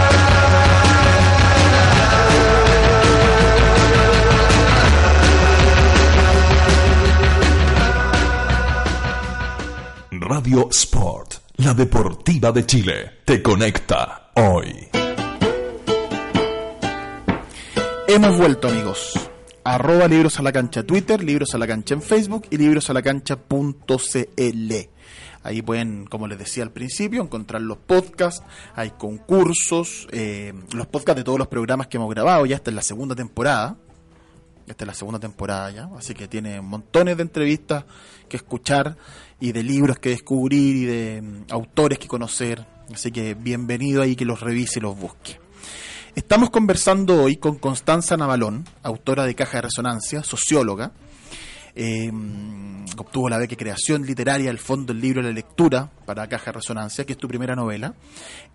Speaker 3: Sport, la deportiva de Chile, te conecta hoy.
Speaker 5: Hemos vuelto, amigos. Arroba Libros a la Cancha Twitter, Libros a la Cancha en Facebook y librosalacancha.cl. Ahí pueden, como les decía al principio, encontrar los podcasts, hay concursos, eh, los podcasts de todos los programas que hemos grabado, ya esta es la segunda temporada. Esta es la segunda temporada ya, así que tiene montones de entrevistas que escuchar y de libros que descubrir y de mm, autores que conocer. Así que bienvenido ahí que los revise y los busque. Estamos conversando hoy con Constanza Navalón, autora de Caja de Resonancia, socióloga. Eh, obtuvo la beca creación literaria del Fondo del Libro de la Lectura para Caja de Resonancia, que es tu primera novela.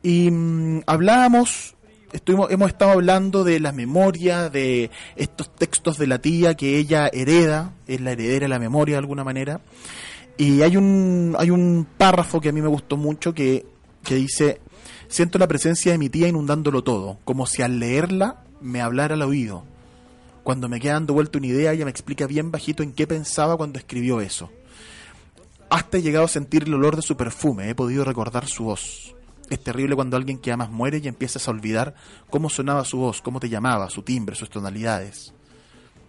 Speaker 5: Y mm, hablábamos, estuvimos, hemos estado hablando de la memoria, de estos textos de la tía que ella hereda, es la heredera de la memoria de alguna manera. Y hay un, hay un párrafo que a mí me gustó mucho que, que dice, siento la presencia de mi tía inundándolo todo, como si al leerla me hablara al oído. Cuando me queda dando vuelta una idea, ella me explica bien bajito en qué pensaba cuando escribió eso. Hasta he llegado a sentir el olor de su perfume, he podido recordar su voz. Es terrible cuando alguien que amas muere y empiezas a olvidar cómo sonaba su voz, cómo te llamaba, su timbre, sus tonalidades.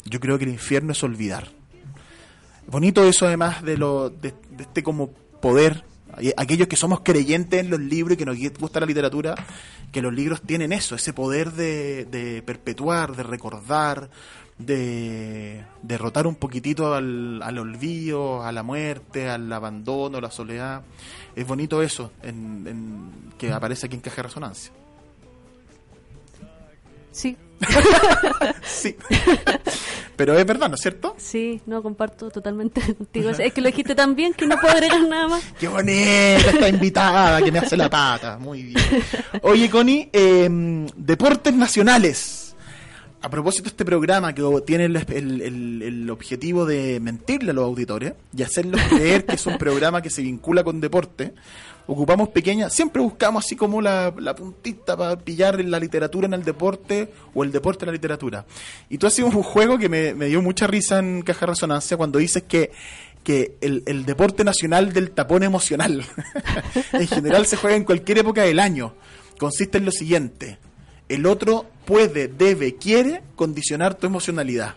Speaker 5: Yo creo que el infierno es olvidar. Bonito eso además de, lo, de, este como poder aquellos que somos creyentes en los libros y que nos gusta la literatura, que los libros tienen eso, ese poder de, de perpetuar, de recordar, de derrotar un poquitito al, al, olvido, a la muerte, al abandono, a la soledad. Es bonito eso en, en, que aparece aquí en Caja de Resonancia.
Speaker 6: Sí.
Speaker 5: sí. Pero es verdad, ¿no es cierto?
Speaker 6: Sí, no, comparto totalmente contigo. Es que lo dijiste tan bien que no puedo agregar nada más.
Speaker 5: ¡Qué bonita esta invitada que me hace la pata! Muy bien. Oye, Connie, eh, deportes nacionales. A propósito de este programa que tiene el, objetivo de mentirle a los auditores y hacerlos creer que es un programa que se vincula con deporte, ocupamos pequeñas, siempre buscamos así como la, puntita para pillar la literatura en el deporte o el deporte en la literatura. Y tú hacías un juego que me, dio mucha risa en Caja Resonancia cuando dices que que el, deporte nacional del tapón emocional en general se juega en cualquier época del año. Consiste en lo siguiente. El otro puede, debe, quiere condicionar tu emocionalidad.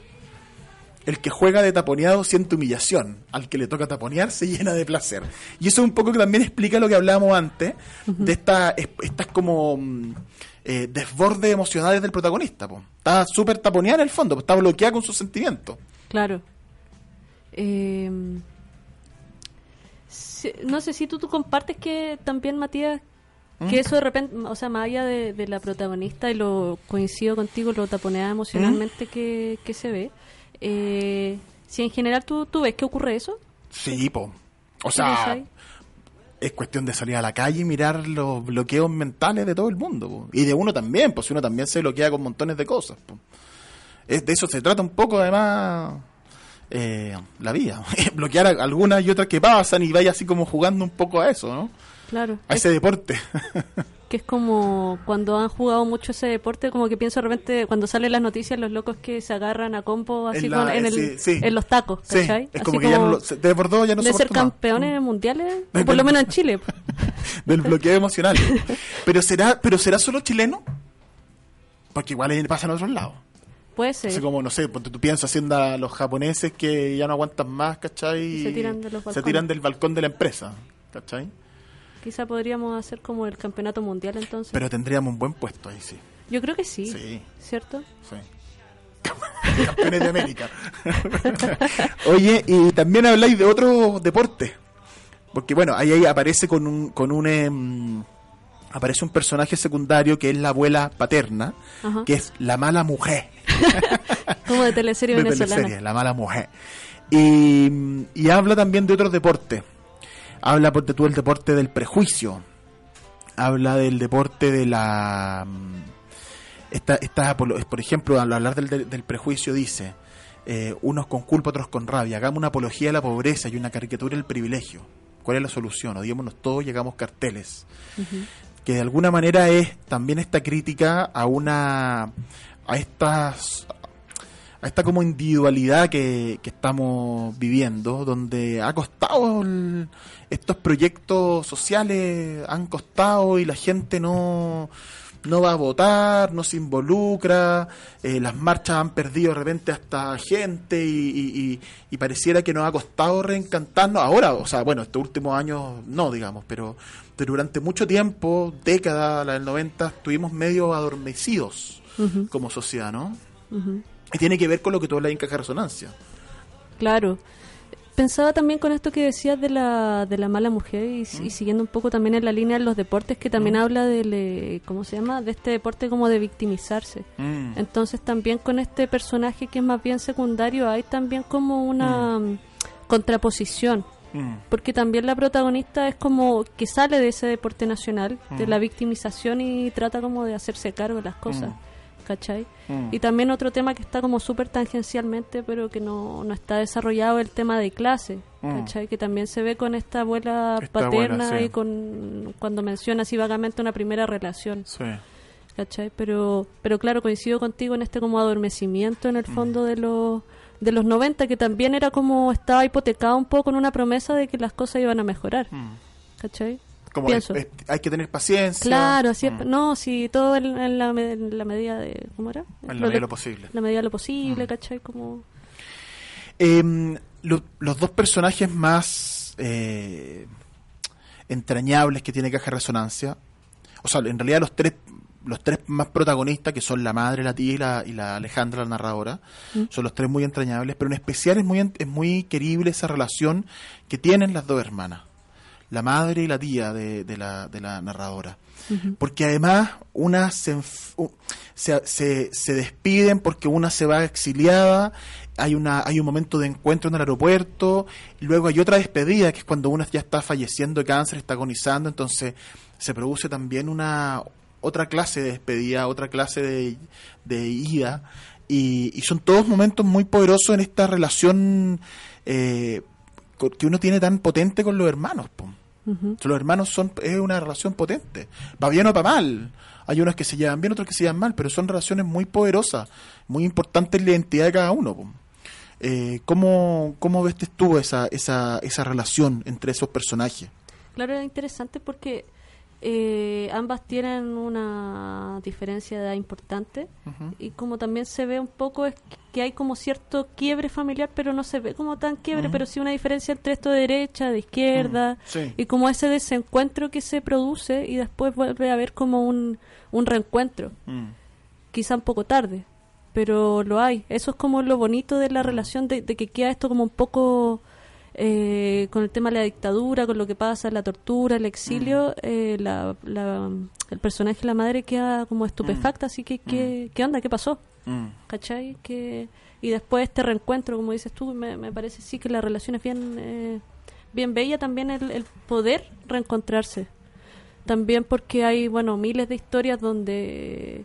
Speaker 5: El que juega de taponeado siente humillación. Al que le toca taponear se llena de placer. Y eso un poco que también explica lo que hablábamos antes, uh -huh. de esta, estas como eh, desbordes emocionales del protagonista. Po. Está súper taponeada en el fondo, está bloqueada con sus sentimientos.
Speaker 6: Claro. Eh, no sé si tú, tú compartes que también, Matías, que eso de repente, o sea, más allá de, de, la protagonista y lo coincido contigo, lo taponeada emocionalmente que, que, se ve, eh, si en general tú, tú ves que ocurre eso.
Speaker 5: Sí, po. O sea, es cuestión de salir a la calle y mirar los bloqueos mentales de todo el mundo. Po. Y de uno también, pues uno también se bloquea con montones de cosas. Po. Es, de eso se trata un poco, además, eh, la vida. Bloquear algunas y otras que pasan y vaya así como jugando un poco a eso, ¿no?
Speaker 6: Claro.
Speaker 5: A ese deporte.
Speaker 6: que es como cuando han jugado mucho ese deporte, como que pienso de repente cuando salen las noticias los locos que se agarran a compo así
Speaker 5: En la-
Speaker 6: con- en,
Speaker 5: eh,
Speaker 6: el-
Speaker 5: sí, sí.
Speaker 6: en los tacos,
Speaker 5: Sí, es
Speaker 6: Así
Speaker 5: como que ya no lo, se- de por dos ya no
Speaker 6: de ser
Speaker 5: más.
Speaker 6: campeones mundiales, o por lo menos en Chile.
Speaker 5: del bloqueo emocional. pero será, pero será solo chileno, porque igual pasa en otros lados.
Speaker 6: Puede ser.
Speaker 5: Así como, no sé, tú piensas haciendo a los japoneses que ya no aguantan más, ¿cachai?
Speaker 6: Y se tiran de los
Speaker 5: Se tiran del balcón de la empresa, ¿cachai?
Speaker 6: Quizá podríamos hacer como el campeonato mundial entonces.
Speaker 5: Pero tendríamos un buen puesto ahí, sí.
Speaker 6: Yo creo que sí,
Speaker 5: Sí.
Speaker 6: ¿cierto?
Speaker 5: Sí. Campeones de América. Oye, y también habláis de otro deporte. Porque bueno, ahí, ahí aparece con un, con un em, aparece un personaje secundario que es la abuela paterna,
Speaker 6: Ajá.
Speaker 5: que es la mala mujer
Speaker 6: Como de teleserie
Speaker 5: de
Speaker 6: venezolana.
Speaker 5: teleserie, la mala mujer. Y, y habla también de otros deportes. Habla, por tú, del deporte del prejuicio. Habla del deporte de la... mm, Esta, esta, por, lo- por ejemplo, al hablar del, del- del prejuicio dice, eh, unos con culpa, otros con rabia. Hagamos una apología de la pobreza y una caricatura del privilegio. ¿Cuál es la solución? Odiémonos todos y hagamos carteles que de alguna manera es también esta crítica a una a estas a esta como individualidad que, estamos viviendo donde ha costado estos proyectos sociales han costado y la gente no no va a votar, no se involucra, eh, las marchas han perdido de repente hasta gente y, y- y- y pareciera que nos ha costado reencantarnos ahora, o sea, bueno, estos últimos años no, digamos, pero, pero durante mucho tiempo, décadas, la del 90, estuvimos medio adormecidos como sociedad, ¿no? Y tiene que ver con lo que tú hablas de Resonancia.
Speaker 6: Claro. Pensaba también con esto que decías de la, de la mala mujer y, y siguiendo un poco también en la línea de los deportes que también habla del, eh, ¿cómo se llama? De este deporte como de victimizarse.
Speaker 5: Mm.
Speaker 6: Entonces también con este personaje que es más bien secundario hay también como una mm, contraposición.
Speaker 5: Mm.
Speaker 6: Porque también la protagonista es como que sale de ese deporte nacional, de la victimización y trata como de hacerse cargo de las cosas. ¿Cachai?
Speaker 5: Mm.
Speaker 6: Y también otro tema que está como súper tangencialmente, pero que no, no está desarrollado, el tema de clase.
Speaker 5: Mm.
Speaker 6: ¿Cachai? Que también se ve con esta abuela paterna
Speaker 5: sí.
Speaker 6: y con cuando menciona así vagamente una primera relación.
Speaker 5: Sí.
Speaker 6: ¿cachai? Pero, pero claro, coincido contigo en este como adormecimiento en el
Speaker 5: Mm.
Speaker 6: fondo de los de los 90, que también era como estaba hipotecado un poco en una promesa de que las cosas iban a mejorar. ¿cachai?
Speaker 5: Como
Speaker 6: Pienso.
Speaker 5: es- es- hay que tener paciencia.
Speaker 6: Claro, así.
Speaker 5: Mm.
Speaker 6: No, si todo en, en la, en la medida de... ¿Cómo era?
Speaker 5: En la
Speaker 6: Lo
Speaker 5: medida de lo posible.
Speaker 6: La medida de lo posible,
Speaker 5: Mm.
Speaker 6: ¿cachai? Como...
Speaker 5: Lo- los dos personajes más eh, entrañables que tiene Caja de Resonancia, o sea, en realidad los tres los tres más protagonistas, que son la madre, la tía y la, y la Alejandra, la narradora, son los tres muy entrañables, pero en especial es muy, es muy querible esa relación que tienen las dos hermanas, la madre y la tía de, de la, de la narradora. Porque además una se, se, se, se despiden porque una se va exiliada, hay, una, hay un momento de encuentro en el aeropuerto, luego hay otra despedida, que es cuando una ya está falleciendo de cáncer, está agonizando, entonces se produce también una otra clase de despedida, otra clase de, de ida, y, y son todos momentos muy poderosos en esta relación eh, que uno tiene tan potente con los hermanos.
Speaker 6: Ujú.
Speaker 5: Los hermanos son es una relación potente. Va bien o para mal. Hay unos que se llevan bien, otros que se llevan mal, pero son relaciones muy poderosas, muy importantes en la identidad de cada uno. Eh, ¿cómo, ¿Cómo ves tú esa, esa, esa relación entre esos personajes?
Speaker 6: Claro, era interesante porque eh, ambas tienen una diferencia de edad importante y como también se ve un poco es que hay como cierto quiebre familiar, pero no se ve como tan quiebre, pero sí una diferencia entre esto de derecha, de izquierda
Speaker 5: Sí.
Speaker 6: y como ese desencuentro que se produce y después vuelve a haber como un, un reencuentro, quizá un poco tarde, pero lo hay. Eso es como lo bonito de la relación, de, de que queda esto como un poco eh, con el tema de la dictadura, con lo que pasa, la tortura, el exilio, eh, la, la- el personaje, la madre, queda como estupefacta, así que ¿qué, ¿qué onda? ¿Qué pasó?
Speaker 5: Mm.
Speaker 6: ¿Cachai? Que, y después este reencuentro, como dices tú, me, me parece sí que la relación es bien, eh, bien bella también el, el poder reencontrarse. También porque hay, bueno, miles de historias donde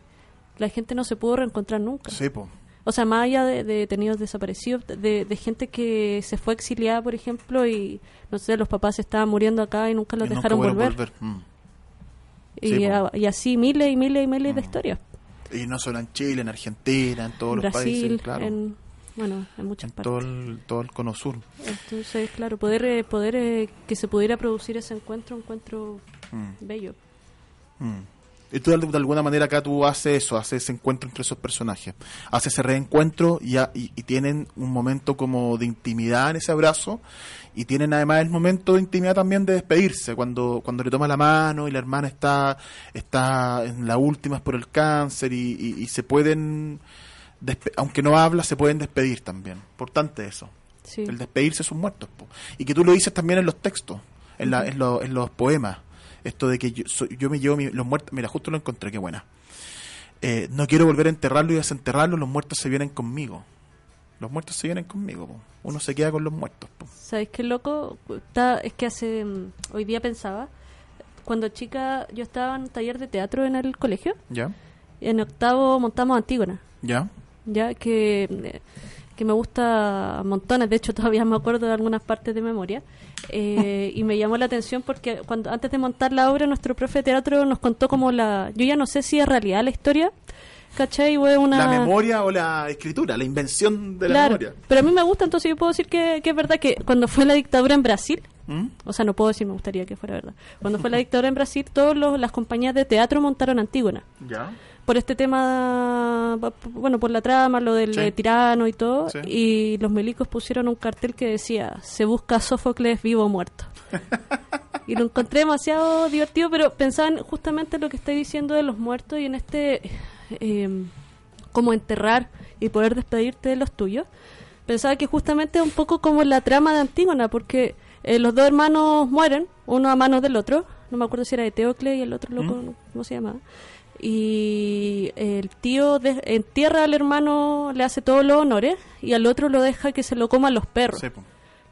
Speaker 6: la gente no se pudo reencontrar nunca.
Speaker 5: Sí, po.
Speaker 6: O sea, más allá de, de detenidos desaparecidos, de, de gente que se fue exiliada, por ejemplo, y no sé, los papás estaban muriendo acá y nunca los
Speaker 5: Y
Speaker 6: dejaron volver.
Speaker 5: Mm.
Speaker 6: Y,
Speaker 5: Sí, po.
Speaker 6: a- y así miles y miles y miles de
Speaker 5: Mm.
Speaker 6: historias.
Speaker 5: Y no solo en Chile, en Argentina, en todos los países, claro.
Speaker 6: en, bueno, en muchas
Speaker 5: en
Speaker 6: partes.
Speaker 5: todo el, todo el cono sur.
Speaker 6: Entonces, claro, poder, eh, poder eh, que se pudiera producir ese encuentro, un encuentro
Speaker 5: Mm,
Speaker 6: bello.
Speaker 5: mm. Y tú de, alguna manera acá tú haces eso, haces ese encuentro entre esos personajes. Haces ese reencuentro y, a- y, y tienen un momento como de intimidad en ese abrazo y tienen además el momento de intimidad también de despedirse, cuando, cuando le toma la mano y la hermana está, está en las últimas por el cáncer y, y- y se pueden, aunque no habla, se pueden despedir también. Importante eso.
Speaker 6: Sí.
Speaker 5: El despedirse de sus muertos. po. Y que tú lo dices también en los textos, en, la- en, lo- en los poemas. Esto de que yo, soy- yo me llevo mi- los muertos. Mira, justo lo encontré, qué buena. Eh, no quiero volver a enterrarlo y desenterrarlo, los muertos se vienen conmigo. Los muertos se vienen conmigo. po. Uno se queda con los muertos. po.
Speaker 6: ¿Sabes qué loco? Está, es que hace. mm, Hoy día pensaba. Cuando chica, yo estaba en un taller de teatro en el colegio.
Speaker 5: ¿Ya?
Speaker 6: En octavo montamos Antígona.
Speaker 5: ¿Ya?
Speaker 6: ya que, eh, que me gusta montones, de hecho todavía me acuerdo de algunas partes de memoria, eh, y me llamó la atención porque cuando antes de montar la obra nuestro profe de teatro nos contó como la, yo ya no sé si es realidad la historia, ¿cachai? Una...
Speaker 5: La memoria o la escritura, la invención de la
Speaker 6: Claro,
Speaker 5: memoria.
Speaker 6: pero a mí me gusta, entonces yo puedo decir que, que es verdad que cuando fue la dictadura en Brasil,
Speaker 5: ¿Mm?
Speaker 6: o sea, no puedo decir, me gustaría que fuera verdad, cuando fue la dictadura en Brasil, todas las compañías de teatro montaron Antígona.
Speaker 5: ¿Ya?
Speaker 6: Por este tema, bueno, por la trama, lo del
Speaker 5: Sí.
Speaker 6: eh, tirano y todo,
Speaker 5: Sí.
Speaker 6: y los milicos pusieron un cartel que decía, se busca Sófocles vivo o muerto. y lo encontré demasiado divertido, pero pensaba en justamente lo que estoy diciendo de los muertos y en este, eh, como enterrar y poder despedirte de los tuyos. Pensaba que justamente es un poco como la trama de Antígona, porque eh, los dos hermanos mueren, uno a manos del otro, no me acuerdo si era de Teocle y el otro loco, ¿cómo se llamaba? Y el tío de- entierra al hermano, le hace todos los honores, y al otro lo deja que se lo coman los perros.
Speaker 5: Sí.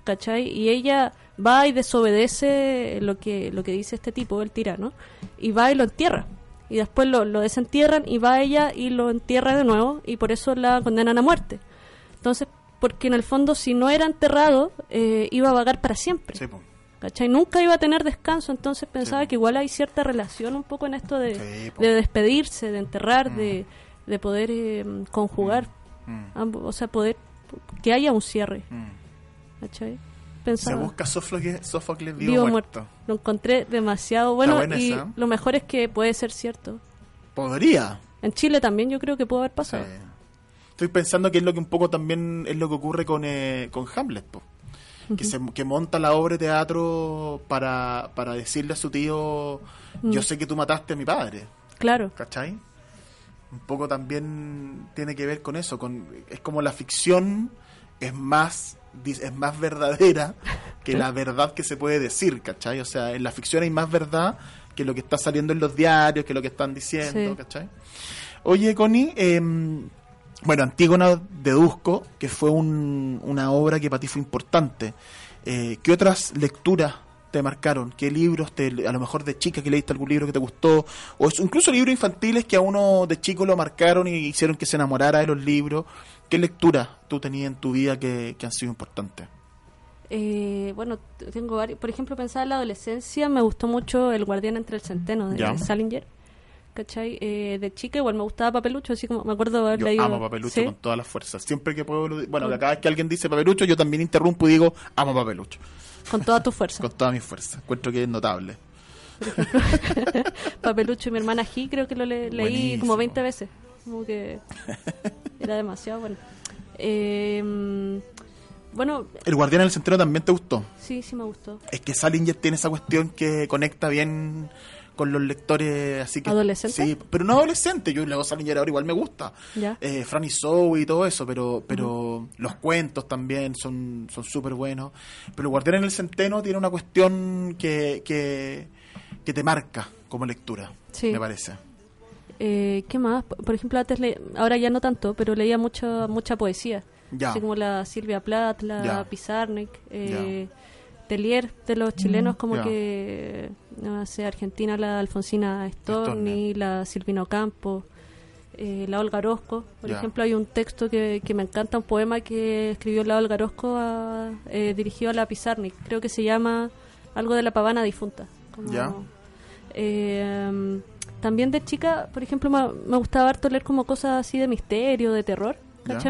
Speaker 6: ¿cachai? Y ella va y desobedece lo que, lo que dice este tipo, el tirano, y va y lo entierra. Y después lo, lo desentierran y va ella y lo entierra de nuevo y por eso la condenan a muerte. Entonces, porque en el fondo si no era enterrado, eh, iba a vagar para siempre.
Speaker 5: Sí.
Speaker 6: ¿Cachai? Nunca iba a tener descanso, entonces pensaba
Speaker 5: Sí.
Speaker 6: que igual hay cierta relación un poco en esto de,
Speaker 5: Sí, po.
Speaker 6: de despedirse, de enterrar, de, de poder eh, conjugar,
Speaker 5: Mm.
Speaker 6: ambos, o sea, poder que haya un cierre.
Speaker 5: Mm.
Speaker 6: ¿Cachai?
Speaker 5: Se busca Sófocles, Sófocles vivo,
Speaker 6: Vivo muerto.
Speaker 5: muerto.
Speaker 6: Lo encontré demasiado bueno y
Speaker 5: esa.
Speaker 6: lo mejor es que puede ser cierto.
Speaker 5: Podría.
Speaker 6: En Chile también yo creo que puede haber pasado.
Speaker 5: Sí. Estoy pensando que es lo que un poco también es lo que ocurre con, eh, con Hamlet, po. Que, se, que monta la obra de teatro para, para decirle a su tío, yo
Speaker 6: Mm.
Speaker 5: sé que tú mataste a mi padre,
Speaker 6: Claro,
Speaker 5: ¿cachai? Un poco también tiene que ver con eso, con es como la ficción es más es más verdadera que la verdad que se puede decir, ¿cachai? O sea, en la ficción hay más verdad que lo que está saliendo en los diarios, que lo que están diciendo,
Speaker 6: Sí.
Speaker 5: ¿cachai? Oye, Connie, em, bueno, Antígona deduzco que fue un- una obra que para ti fue importante. Eh, ¿Qué otras lecturas te marcaron? ¿Qué libros, te, a lo mejor de chica que leíste algún libro que te gustó? O es- incluso libros infantiles que a uno de chico lo marcaron y hicieron que se enamorara de los libros. ¿Qué lecturas tú tenías en tu vida que, que han sido importantes?
Speaker 6: Eh, bueno, tengo varios. Por ejemplo, pensaba en la adolescencia, me gustó mucho El Guardián entre el Centeno de
Speaker 5: Ya.
Speaker 6: Salinger. ¿Cachai? Eh, de chica igual me gustaba Papelucho, así como me acuerdo de haber
Speaker 5: Yo
Speaker 6: leído.
Speaker 5: amo Papelucho
Speaker 6: ¿Sí?
Speaker 5: con todas las fuerzas. Siempre que puedo, bueno, cada vez que alguien dice Papelucho, yo también interrumpo y digo, amo Papelucho,
Speaker 6: Con toda tu fuerza.
Speaker 5: con toda mi fuerza. Encuentro que es notable.
Speaker 6: Papelucho y mi hermana G, creo que lo le- leí
Speaker 5: Buenísimo.
Speaker 6: como 20 veces. Como que era demasiado bueno. Eh, bueno,
Speaker 5: El Guardián del Centeno también te gustó.
Speaker 6: sí, sí me gustó.
Speaker 5: Es que Salinger tiene esa cuestión que conecta bien con los lectores así que
Speaker 6: ¿Adolescente?
Speaker 5: sí pero no adolescente yo luego Salinger ahora igual me gusta
Speaker 6: Ya.
Speaker 5: eh, Franny Sow y todo eso pero pero los cuentos también son son súper buenos pero el Guardián en el Centeno tiene una cuestión que que, que te marca como lectura
Speaker 6: Sí.
Speaker 5: me parece
Speaker 6: Eh, ¿Qué más? Por ejemplo, antes le- ahora ya no tanto, pero leía mucha mucha poesía.
Speaker 5: Ya.
Speaker 6: Así como la Silvia Plath, la
Speaker 5: Ya.
Speaker 6: Pizarnik, eh, Telier de los chilenos, como
Speaker 5: Mm, Ya.
Speaker 6: que, no sé, Argentina, la Alfonsina Storni, la Silvina Ocampo, eh, la Olga Orozco. Por ejemplo, hay un texto que, que me encanta, un poema que escribió la Olga Orozco a- eh, dirigido a la Pizarnik. Creo que se llama algo de la pavana difunta. Como-. Eh, también de chica, por ejemplo, me, me gustaba harto leer como cosas así de misterio, de terror.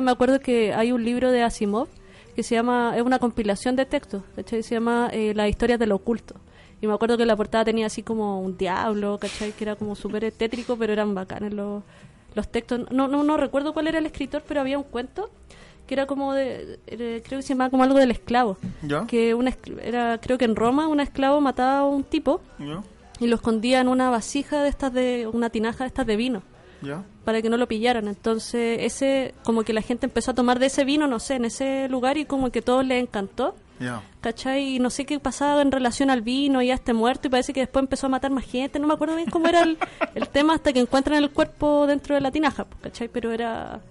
Speaker 6: Me acuerdo que hay un libro de Asimov que se llama, es una compilación de textos, ¿cachai? Se llama eh, Las historias del oculto. Y me acuerdo que la portada tenía así como un diablo, ¿cachai? Que era como súper tétrico, pero eran bacanes los, los textos. No, no, no recuerdo cuál era el escritor, pero había un cuento que era como de, era- creo que se llamaba como algo del esclavo.
Speaker 5: ¿Ya?
Speaker 6: Que una, era, creo que en Roma un esclavo mataba a un tipo
Speaker 5: ¿Ya?
Speaker 6: y lo escondía en una vasija de estas de, una tinaja de estas de vino
Speaker 5: ¿Ya?
Speaker 6: para que no lo pillaran. Entonces, ese, como que la gente empezó a tomar de ese vino, no sé, en ese lugar y como que todo les encantó. ¿Cachai? Y no sé qué pasaba en relación al vino y a este muerto y parece que después empezó a matar más gente. No me acuerdo bien cómo era el, el tema hasta que encuentran el cuerpo dentro de la tinaja, pues, ¿cachai? Pero era...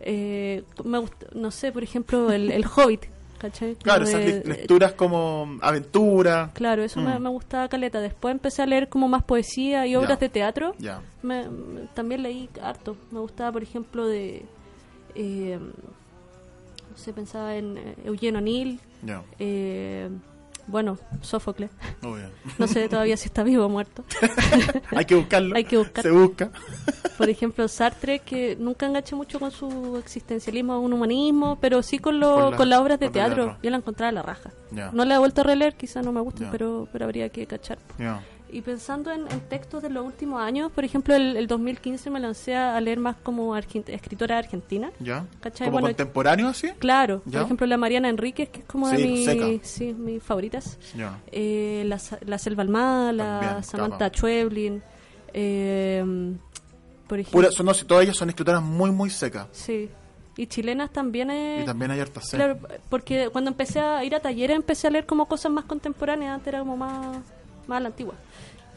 Speaker 6: eh, me gust- no sé, por ejemplo, el, el Hobbit, ¿cachai? Como
Speaker 5: Claro, esas
Speaker 6: de-
Speaker 5: lecturas como aventura.
Speaker 6: Claro, eso me,
Speaker 5: Mm.
Speaker 6: me gustaba caleta. Después empecé a leer como más poesía y obras de teatro.
Speaker 5: Ya.
Speaker 6: Me- me- también leí harto. Me gustaba, por ejemplo, de... eh, no sé, pensaba en eh, Eugene O'Neill.
Speaker 5: Ya.
Speaker 6: eh, bueno, Sófocles.
Speaker 5: Muy bien.
Speaker 6: No sé todavía si está vivo o muerto.
Speaker 5: Hay que buscarlo.
Speaker 6: Hay que buscar.
Speaker 5: Se busca.
Speaker 6: Por ejemplo, Sartre, que nunca enganché mucho con su existencialismo, un humanismo, pero sí con, lo,
Speaker 5: Con
Speaker 6: con,
Speaker 5: la-
Speaker 6: las obras de teatro.
Speaker 5: teatro.
Speaker 6: Yo la encontraba a la raja. No la he vuelto a releer, quizás no me gusten,
Speaker 5: Ya.
Speaker 6: pero, pero habría que cachar. Y pensando en, en textos de los últimos años, por ejemplo, el, el 2015 me lancé a, leer más como argent- escritora argentina.
Speaker 5: ¿Ya?
Speaker 6: ¿Cachai?
Speaker 5: ¿Como
Speaker 6: Bueno,
Speaker 5: contemporáneo así?
Speaker 6: Claro,
Speaker 5: ¿Ya?
Speaker 6: por ejemplo, la Mariana Enríquez, que es como de
Speaker 5: Sí,
Speaker 6: mis,
Speaker 5: seca.
Speaker 6: sí, mis favoritas.
Speaker 5: Ya.
Speaker 6: Eh, la, la Selva Almada, la
Speaker 5: También,
Speaker 6: Samantha
Speaker 5: capa.
Speaker 6: Schweblin. Eh, por ejemplo,
Speaker 5: Pura, son, no, si todas ellas son escritoras muy, muy secas.
Speaker 6: sí. Y chilenas también es...
Speaker 5: Y también hay hartas.
Speaker 6: Claro, porque cuando empecé a ir a talleres empecé a leer como cosas más contemporáneas, antes era como más, más a la antigua.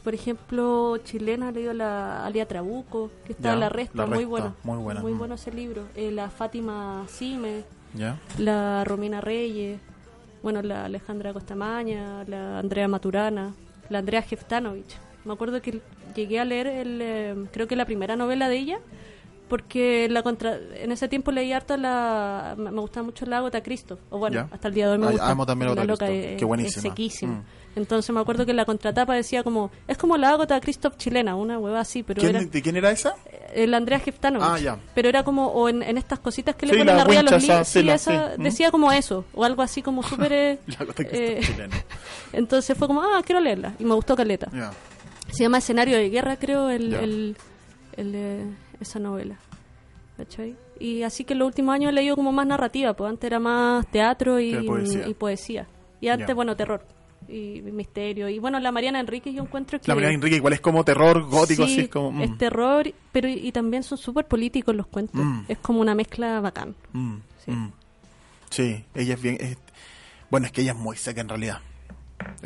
Speaker 6: Por ejemplo, chilena he leído la Alia Trabuco, que está
Speaker 5: Ya,
Speaker 6: en la resta,
Speaker 5: La
Speaker 6: muy
Speaker 5: Resta,
Speaker 6: bueno.
Speaker 5: muy buena.
Speaker 6: Muy
Speaker 5: Mm.
Speaker 6: bueno ese libro. Eh, la Fátima Sime,
Speaker 5: ¿Ya?
Speaker 6: la Romina Reyes, bueno, la Alejandra Costamaña, la Andrea Maturana, la Andrea Jeftanovich. Me acuerdo que llegué a leer, el, eh, creo que la primera novela de ella, porque la contra en ese tiempo leí harto la me gustaba mucho la Agota Cristo o bueno
Speaker 5: Ya.
Speaker 6: hasta el día de hoy me
Speaker 5: Ay,
Speaker 6: gusta
Speaker 5: amo también la Christie.
Speaker 6: es,
Speaker 5: Qué buenísima.
Speaker 6: es sequísima
Speaker 5: Mm.
Speaker 6: Entonces me acuerdo que en la contratapa decía como es como la Agota Christoph chilena una hueva así pero
Speaker 5: ¿Quién-
Speaker 6: era
Speaker 5: ¿De quién era esa?
Speaker 6: el Andrea Jeftanovich
Speaker 5: Ah, ya.
Speaker 6: pero era como o en, en estas cositas que le ponen
Speaker 5: la
Speaker 6: arriba a los libros
Speaker 5: sí,
Speaker 6: sí, decía como eso o algo así como súper eh, eh,
Speaker 5: chilena.
Speaker 6: entonces fue como ah quiero leerla y me gustó caleta se llama Escenario de Guerra, creo, el, el, el, eh, esa novela. ¿Cachai? Y así que en los últimos años he leído como más narrativa, pues antes era más teatro y,
Speaker 5: poesía.
Speaker 6: y poesía. Y antes, bueno, terror y misterio. Y bueno, la Mariana Enrique yo encuentro que...
Speaker 5: La Mariana Enrique igual es como terror gótico,
Speaker 6: Sí,
Speaker 5: así es como... mm,
Speaker 6: es terror, pero y, y también son súper políticos los cuentos.
Speaker 5: Mm.
Speaker 6: Es como una mezcla bacán.
Speaker 5: mm,
Speaker 6: Sí.
Speaker 5: mm. Sí, ella es bien... es- bueno, es que ella es muy seca en realidad.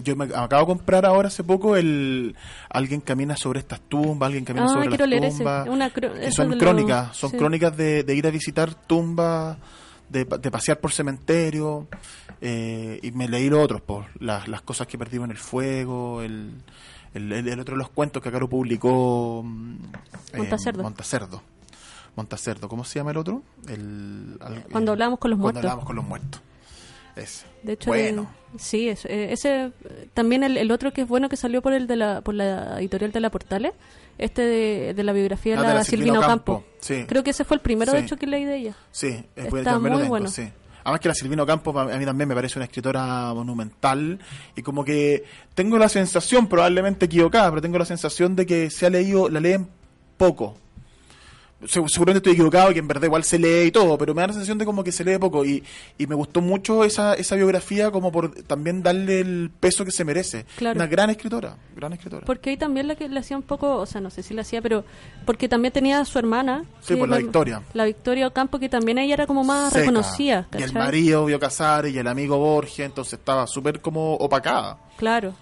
Speaker 5: Yo me acabo de comprar ahora hace poco el Alguien camina sobre estas tumbas, alguien camina
Speaker 6: Ah,
Speaker 5: sobre las tumbas.
Speaker 6: Una
Speaker 5: que son
Speaker 6: lo-
Speaker 5: crónicas, son
Speaker 6: sí.
Speaker 5: crónicas de, de ir a visitar tumbas, de, de pasear por cementerio. eh, y me leí los otros, por las, las cosas que perdimos en el fuego, el, el, el- el otro de los cuentos que Caro publicó. mm, eh,
Speaker 6: Montacerdo.
Speaker 5: Montacerdo. Montacerdo, ¿cómo se llama el otro? El, al-
Speaker 6: Cuando
Speaker 5: el-
Speaker 6: hablamos con los
Speaker 5: Cuando
Speaker 6: muertos.
Speaker 5: hablamos con los muertos. Ese.
Speaker 6: De hecho,
Speaker 5: Bueno.
Speaker 6: de- sí, es- eh, ese eh, también el, el otro que es bueno que salió por el de la por la editorial de la Portales, este de, de la biografía de
Speaker 5: Ah,
Speaker 6: la,
Speaker 5: de la
Speaker 6: Silvino
Speaker 5: Silvino
Speaker 6: Campo.
Speaker 5: Sí.
Speaker 6: Creo que ese fue el primero de hecho que leí de ella.
Speaker 5: Sí, eh,
Speaker 6: Está muy
Speaker 5: tengo,
Speaker 6: bueno.
Speaker 5: sí. Además que la Silvino Campos a mí también me parece una escritora monumental y como que tengo la sensación, probablemente equivocada, pero tengo la sensación de que se ha leído, la leen poco. Se- Seguramente estoy equivocado y que en verdad igual se lee y todo, pero me da la sensación de como que se lee poco y, y me gustó mucho esa, esa biografía como por también darle el peso que se merece.
Speaker 6: Claro.
Speaker 5: Una gran escritora, gran escritora.
Speaker 6: Porque ahí también la que le hacía un poco, o sea, no sé si la hacía, pero porque también tenía a su hermana.
Speaker 5: Sí, por la Victoria.
Speaker 6: La Victoria Ocampo, que también ella era como más
Speaker 5: Seca.
Speaker 6: reconocida.
Speaker 5: Y el marido vio Casares y el amigo Borges, entonces estaba súper como opacada.
Speaker 6: Claro.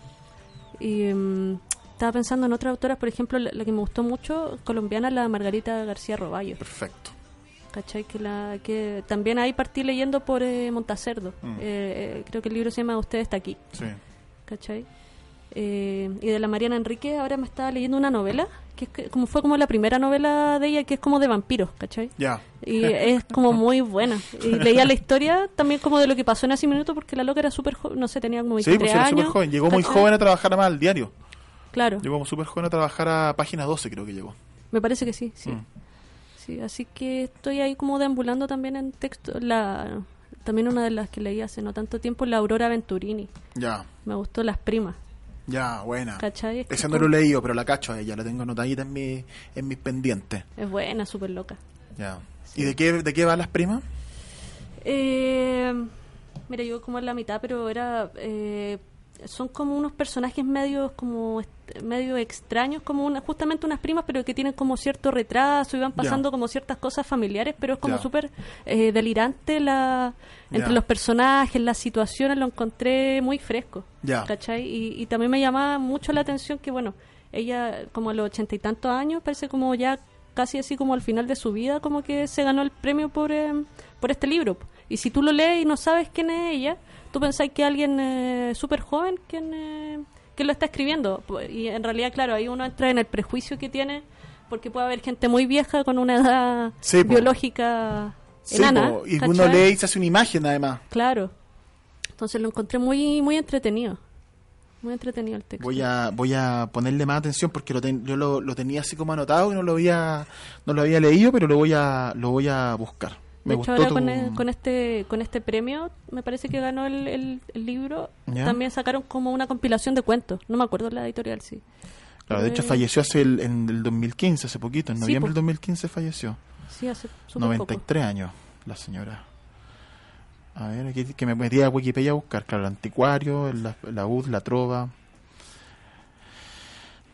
Speaker 6: Y mm, estaba pensando en otras autoras, por ejemplo, la, la que me gustó mucho, colombiana, la Margarita García Roballo.
Speaker 5: Perfecto.
Speaker 6: ¿Cachai? Que, la, que también ahí partí leyendo por eh, Montacerdo.
Speaker 5: Mm.
Speaker 6: Eh, eh, creo que el libro se llama Usted está aquí.
Speaker 5: Sí.
Speaker 6: ¿Cachai? Eh, y de la Mariana Enrique ahora me estaba leyendo una novela, que, es que- como fue como la primera novela de ella, que es como de vampiros, ¿cachai?
Speaker 5: Ya.
Speaker 6: Y es como muy buena. Y leía la historia también como de lo que pasó en ese minuto, porque la loca era súper joven, no sé, tenía como
Speaker 5: Sí,
Speaker 6: 23
Speaker 5: pues era
Speaker 6: años.
Speaker 5: joven. Llegó muy joven a trabajar más al diario.
Speaker 6: Claro,
Speaker 5: Llegó como súper joven a trabajar a página 12, creo que llegó.
Speaker 6: me parece que sí, sí.
Speaker 5: Mm.
Speaker 6: Sí, así que estoy ahí como deambulando también en texto. La, también una de las que leí hace no tanto tiempo, la Aurora Venturini.
Speaker 5: Ya,
Speaker 6: Me gustó Las Primas.
Speaker 5: ya, buena.
Speaker 6: ¿Cachai? Es
Speaker 5: Ese
Speaker 6: como-
Speaker 5: no lo he leído, pero la cacho a ella, la tengo anotadita en, mi, en mis pendientes.
Speaker 6: Es buena, súper loca.
Speaker 5: Ya. ¿Y de qué, de qué van las primas?
Speaker 6: Eh, mira, yo como en la mitad, pero era... eh, son como unos personajes medios como medio extraños, como una, justamente unas primas, pero que tienen como cierto retraso y van pasando como ciertas cosas familiares, pero es como
Speaker 5: Ya.
Speaker 6: súper eh, delirante la entre los personajes, las situaciones, lo encontré muy fresco. ¿cachai? Y, y también me llamaba mucho la atención que, bueno, ella como a los ochenta y tantos años, parece como ya casi así como al final de su vida, como que se ganó el premio por, eh, por este libro. Y si tú lo lees y no sabes quién es ella, tú pensás que alguien eh, súper joven quien, eh, que lo está escribiendo. Pu- Y en realidad, claro, ahí uno entra en el prejuicio que tiene, porque puede haber gente muy vieja con una edad
Speaker 5: Sí,
Speaker 6: biológica
Speaker 5: Sí,
Speaker 6: enana.
Speaker 5: po, y
Speaker 6: ¿cachai?
Speaker 5: uno lee y se hace una imagen además.
Speaker 6: Claro. Entonces lo encontré muy muy entretenido. Muy entretenido el texto.
Speaker 5: Voy a, voy a ponerle más atención porque lo ten- yo lo, lo tenía así como anotado y no lo había, no lo había leído, pero lo voy a, lo voy a buscar. Me
Speaker 6: de hecho, ahora
Speaker 5: tu-
Speaker 6: con, e- con este con este premio, me parece que ganó el, el- el libro.
Speaker 5: Ya.
Speaker 6: También sacaron como una compilación de cuentos. No me acuerdo la editorial, sí.
Speaker 5: Claro, de hecho
Speaker 6: Eh,
Speaker 5: falleció hace el, en el 2015, hace poquito, en
Speaker 6: Sí,
Speaker 5: noviembre
Speaker 6: po.
Speaker 5: del 2015 falleció.
Speaker 6: Sí, hace súper poco.
Speaker 5: 93 años, la señora. A ver, aquí que me metí a Wikipedia a buscar, claro, el anticuario, la, la UD, la trova.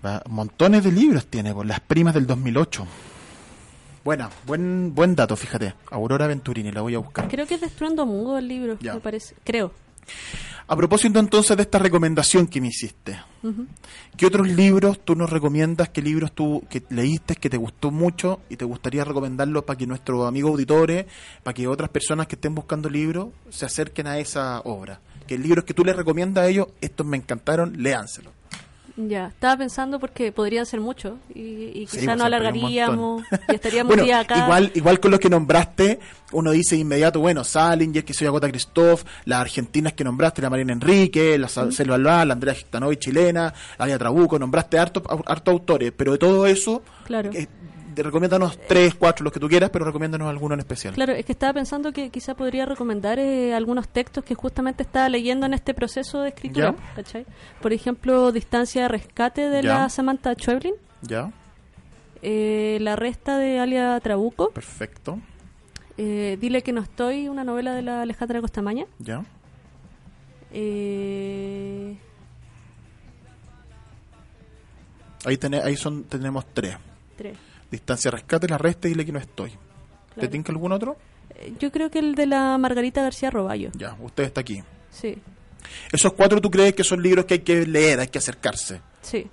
Speaker 5: Va, montones de libros tiene, por las primas del 2008. Buena, buen buen dato, fíjate. Aurora Venturini, la voy a buscar.
Speaker 6: Creo que es de Estruendo Mudo el libro,
Speaker 5: Ya.
Speaker 6: me parece. Creo.
Speaker 5: A propósito entonces de esta recomendación que me hiciste,
Speaker 6: Ujú.
Speaker 5: ¿qué otros libros tú nos recomiendas? ¿Qué libros tú que leíste que te gustó mucho y te gustaría recomendarlos para que nuestros amigos auditores, para que otras personas que estén buscando libros se acerquen a esa obra? Que libros que tú les recomiendas a ellos, estos me encantaron, léanselos.
Speaker 6: Ya, estaba pensando porque podrían ser muchos y, y
Speaker 5: Sí,
Speaker 6: quizá
Speaker 5: pues,
Speaker 6: no alargaríamos y estaríamos
Speaker 5: bueno,
Speaker 6: día acá.
Speaker 5: igual, igual con los que nombraste, uno dice inmediato, bueno, Salinger, que soy Agota Christoph, las argentinas que nombraste, la Marina Enrique, la Selva Alba, la Andrea Gitanovi chilena, la Alia Trabuco, nombraste harto, harto autores, pero de todo eso,
Speaker 6: Claro.
Speaker 5: eh, de- recomiéndanos tres, cuatro, los que tú quieras, pero recomiéndanos alguno en especial.
Speaker 6: Claro, es que estaba pensando que quizá podría recomendar eh, algunos textos que justamente estaba leyendo en este proceso de escritura. Por ejemplo, Distancia de Rescate de
Speaker 5: Ya.
Speaker 6: la Samantha Schweblin,
Speaker 5: ¿Ya?
Speaker 6: eh, La Resta de Alia Trabuco,
Speaker 5: Perfecto.
Speaker 6: eh, Dile que no estoy, una novela de la Alejandra Costamaña.
Speaker 5: ¿Ya?
Speaker 6: Eh,
Speaker 5: Ahí, tene- ahí son, tenemos tres.
Speaker 6: tres.
Speaker 5: Distancia rescate, la resta y dile que no estoy. ¿Te
Speaker 6: Claro.
Speaker 5: tinca algún otro?
Speaker 6: Eh, Yo creo que el de la Margarita García Roballo.
Speaker 5: Ya, usted está aquí.
Speaker 6: Sí,
Speaker 5: Esos cuatro tú crees que son libros que hay que leer, hay que acercarse.
Speaker 6: sí,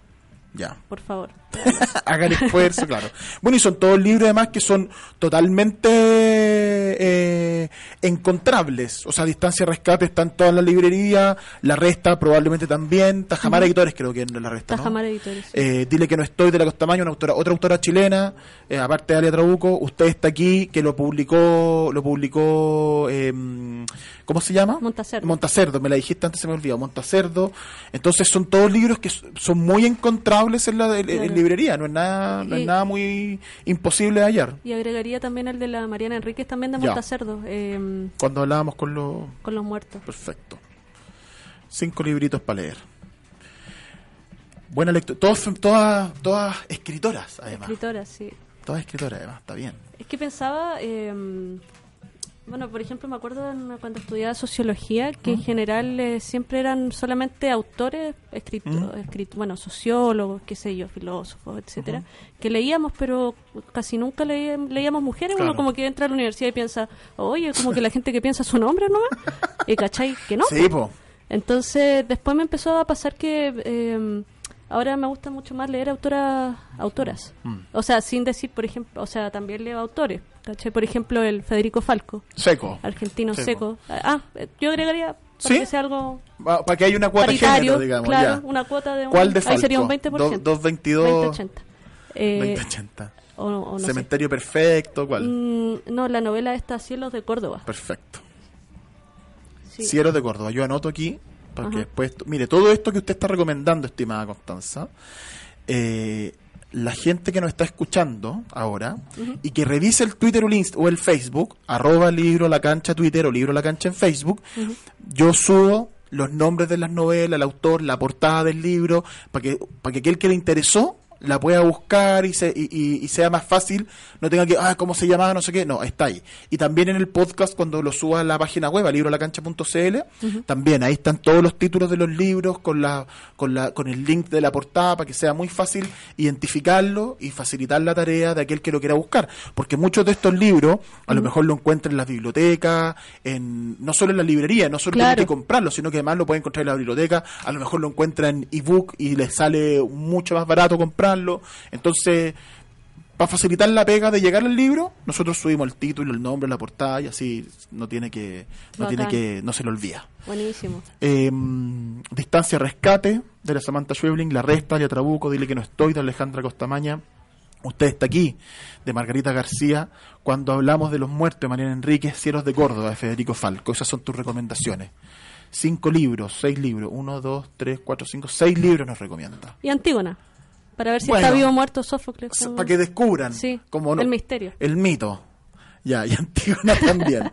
Speaker 5: Ya.
Speaker 6: por favor.
Speaker 5: Hagan esfuerzo, claro. Bueno, y son todos libros además que son totalmente eh, encontrables. O sea, Distancia Rescate está en toda la librería, la resta probablemente también. Tajamar Editores creo que en la resta, ¿no?
Speaker 6: Tajamar Editores.
Speaker 5: Eh, Dile que no estoy de la Costamaña, una autora, otra autora chilena, eh, aparte de Alia Trabuco, usted está aquí, que lo publicó, lo publicó, eh, ¿cómo se llama?
Speaker 6: Montacerdo.
Speaker 5: Montacerdo, me la dijiste antes, se me olvidó, Montacerdo. Entonces son todos libros que son muy encontrables en la en- en
Speaker 6: Claro.
Speaker 5: librería, no es nada, no es nada muy imposible de hallar.
Speaker 6: Y agregaría también el de la Mariana Enríquez, también de. Montacerdo, eh,
Speaker 5: Cuando hablábamos con los
Speaker 6: con los muertos.
Speaker 5: Perfecto. Cinco libritos para leer. Buena lectura. Todos, todas, todas escritoras, además.
Speaker 6: Escritoras, sí.
Speaker 5: Todas escritoras, además. Está bien.
Speaker 6: Es que pensaba, eh, bueno, por ejemplo, me acuerdo en- cuando estudiaba sociología que en general eh, siempre eran solamente autores, escrito, escrito- bueno, sociólogos, qué sé yo, filósofos, etcétera, que leíamos, pero casi nunca leí- leíamos mujeres.
Speaker 5: Claro.
Speaker 6: Uno como que entra a la universidad y piensa, oye, como que la gente que piensa son hombres nomás, y cachai que no.
Speaker 5: Sí, po.
Speaker 6: Entonces, después me empezó a pasar que eh, ahora me gusta mucho más leer autoras, autoras.
Speaker 5: Mm.
Speaker 6: O sea, sin decir, por ejemplo, o sea, también leo autores. ¿cachai? Por ejemplo, el Federico Falco,
Speaker 5: Seco.
Speaker 6: argentino
Speaker 5: Seco.
Speaker 6: seco. Ah, eh, yo agregaría para
Speaker 5: ¿Sí?
Speaker 6: que sea algo
Speaker 5: Va- Para que haya una cuota de género, digamos.
Speaker 6: claro,
Speaker 5: ya.
Speaker 6: una cuota de un,
Speaker 5: ¿Cuál de
Speaker 6: ahí
Speaker 5: Falco?
Speaker 6: sería un 20%.
Speaker 5: Do- 222,
Speaker 6: 2080. Eh,
Speaker 5: 2080.
Speaker 6: o, o no sé.
Speaker 5: Cementerio Perfecto, ¿cuál?
Speaker 6: Mm, no, la novela está Cielos de Córdoba.
Speaker 5: Perfecto.
Speaker 6: Sí.
Speaker 5: Cielos de Córdoba. Yo anoto aquí Para que después, mire, todo esto que usted está recomendando, estimada Constanza, eh, la gente que nos está escuchando ahora y que revise el Twitter o el, o el Facebook, arroba libro la cancha Twitter o libro la cancha en Facebook, yo subo los nombres de las novelas, el autor, la portada del libro, para que, para que aquel que le interesó la pueda buscar y, se, y, y- y sea más fácil, no tenga que, ah, ¿cómo se llamaba? No sé qué, no, está ahí. Y también en el podcast, cuando lo suba a la página web, a librolacancha.cl, también ahí están todos los títulos de los libros con, la, con, la, con el link de la portada para que sea muy fácil identificarlo y facilitar la tarea de aquel que lo quiera buscar. Porque muchos de estos libros, a lo mejor lo encuentran en las bibliotecas, en, no solo en la librería, no solo
Speaker 6: Claro.
Speaker 5: tiene que comprarlo, sino que además lo puede encontrar en la biblioteca, a lo mejor lo encuentra en ebook y le sale mucho más barato Entonces, para facilitar la pega de llegar al libro, nosotros subimos el título, el nombre, la portada y así no tiene que no tiene que no se le olvida.
Speaker 6: Buenísimo.
Speaker 5: Eh, distancia rescate de la Samantha Schwebling, La Resta de Trabuco, Dile que no estoy de Alejandra Costamaña. Usted está aquí, de Margarita García, cuando hablamos de los muertos de Mariana Enríquez, Cielos de Córdoba, de Federico Falco. Esas son tus recomendaciones. Cinco libros, seis libros, uno, dos, tres, cuatro, cinco, seis libros nos recomienda.
Speaker 6: Y Antígona. Para ver si
Speaker 5: Bueno.
Speaker 6: está vivo o muerto Sófocles.
Speaker 5: Para que descubran
Speaker 6: Sí,
Speaker 5: como no-
Speaker 6: el misterio.
Speaker 5: El mito. Ya, y Antígona también.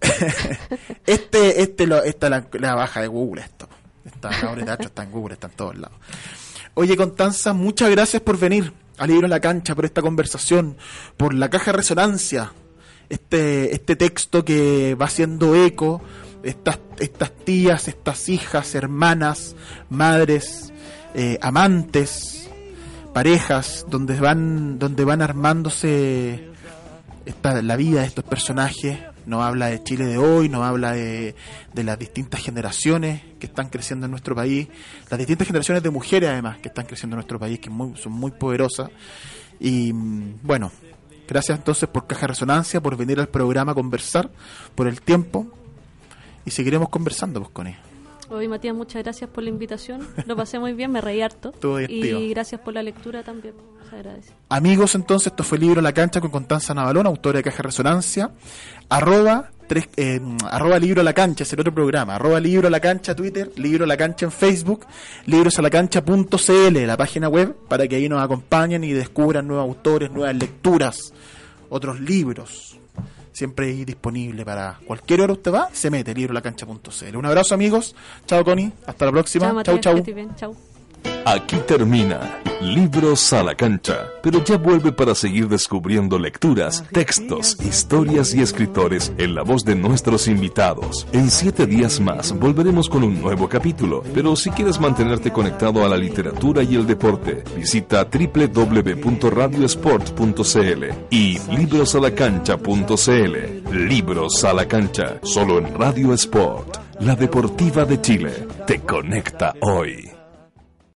Speaker 5: este, este, lo, esta la, la baja de Google esto. Esta la obra de teatro está en Google, está en todos lados. Oye, Constanza, muchas gracias por venir al libro en la cancha, por esta conversación, por la caja de resonancia, este, este texto que va haciendo eco, estas, estas tías, estas hijas, hermanas, madres, eh, amantes, parejas, donde van, donde van armándose esta, la vida de estos personajes. Nos habla de Chile de hoy, nos habla de, de las distintas generaciones que están creciendo en nuestro país, las distintas generaciones de mujeres además que están creciendo en nuestro país, que son muy poderosas. Y mm, bueno, gracias entonces por Caja Resonancia, por venir al programa a conversar, por el tiempo. Y seguiremos conversando, pues, Connie.
Speaker 6: Hoy, Matías, muchas gracias por la invitación. Lo pasé muy bien, me reí harto. Y gracias por la lectura también. Se agradece.
Speaker 5: Amigos, entonces, esto fue Libro La Cancha con Constanza Navalón, autora de Caja de Resonancia. Arroba, tres, eh, arroba Libro La Cancha, es el otro programa. Arroba Libro La Cancha Twitter, Libro La Cancha en Facebook, librosalacancha.cl, la página web, para que ahí nos acompañen y descubran nuevos autores, nuevas lecturas, otros libros. Siempre ahí disponible para cualquier hora usted va, se mete, librolacancha.cl. Un abrazo, amigos. Chao, Connie. Hasta la próxima.
Speaker 6: Chao, Matías,
Speaker 3: Aquí termina Libros a la cancha, pero ya vuelve para seguir descubriendo lecturas, textos, historias y escritores en la voz de nuestros invitados. En siete días más volveremos con un nuevo capítulo, pero si quieres mantenerte conectado a la literatura y el deporte, visita www.radiosport.cl y librosalacancha.cl. Libros a la cancha, solo en Radio Sport, la deportiva de Chile. Te conecta hoy.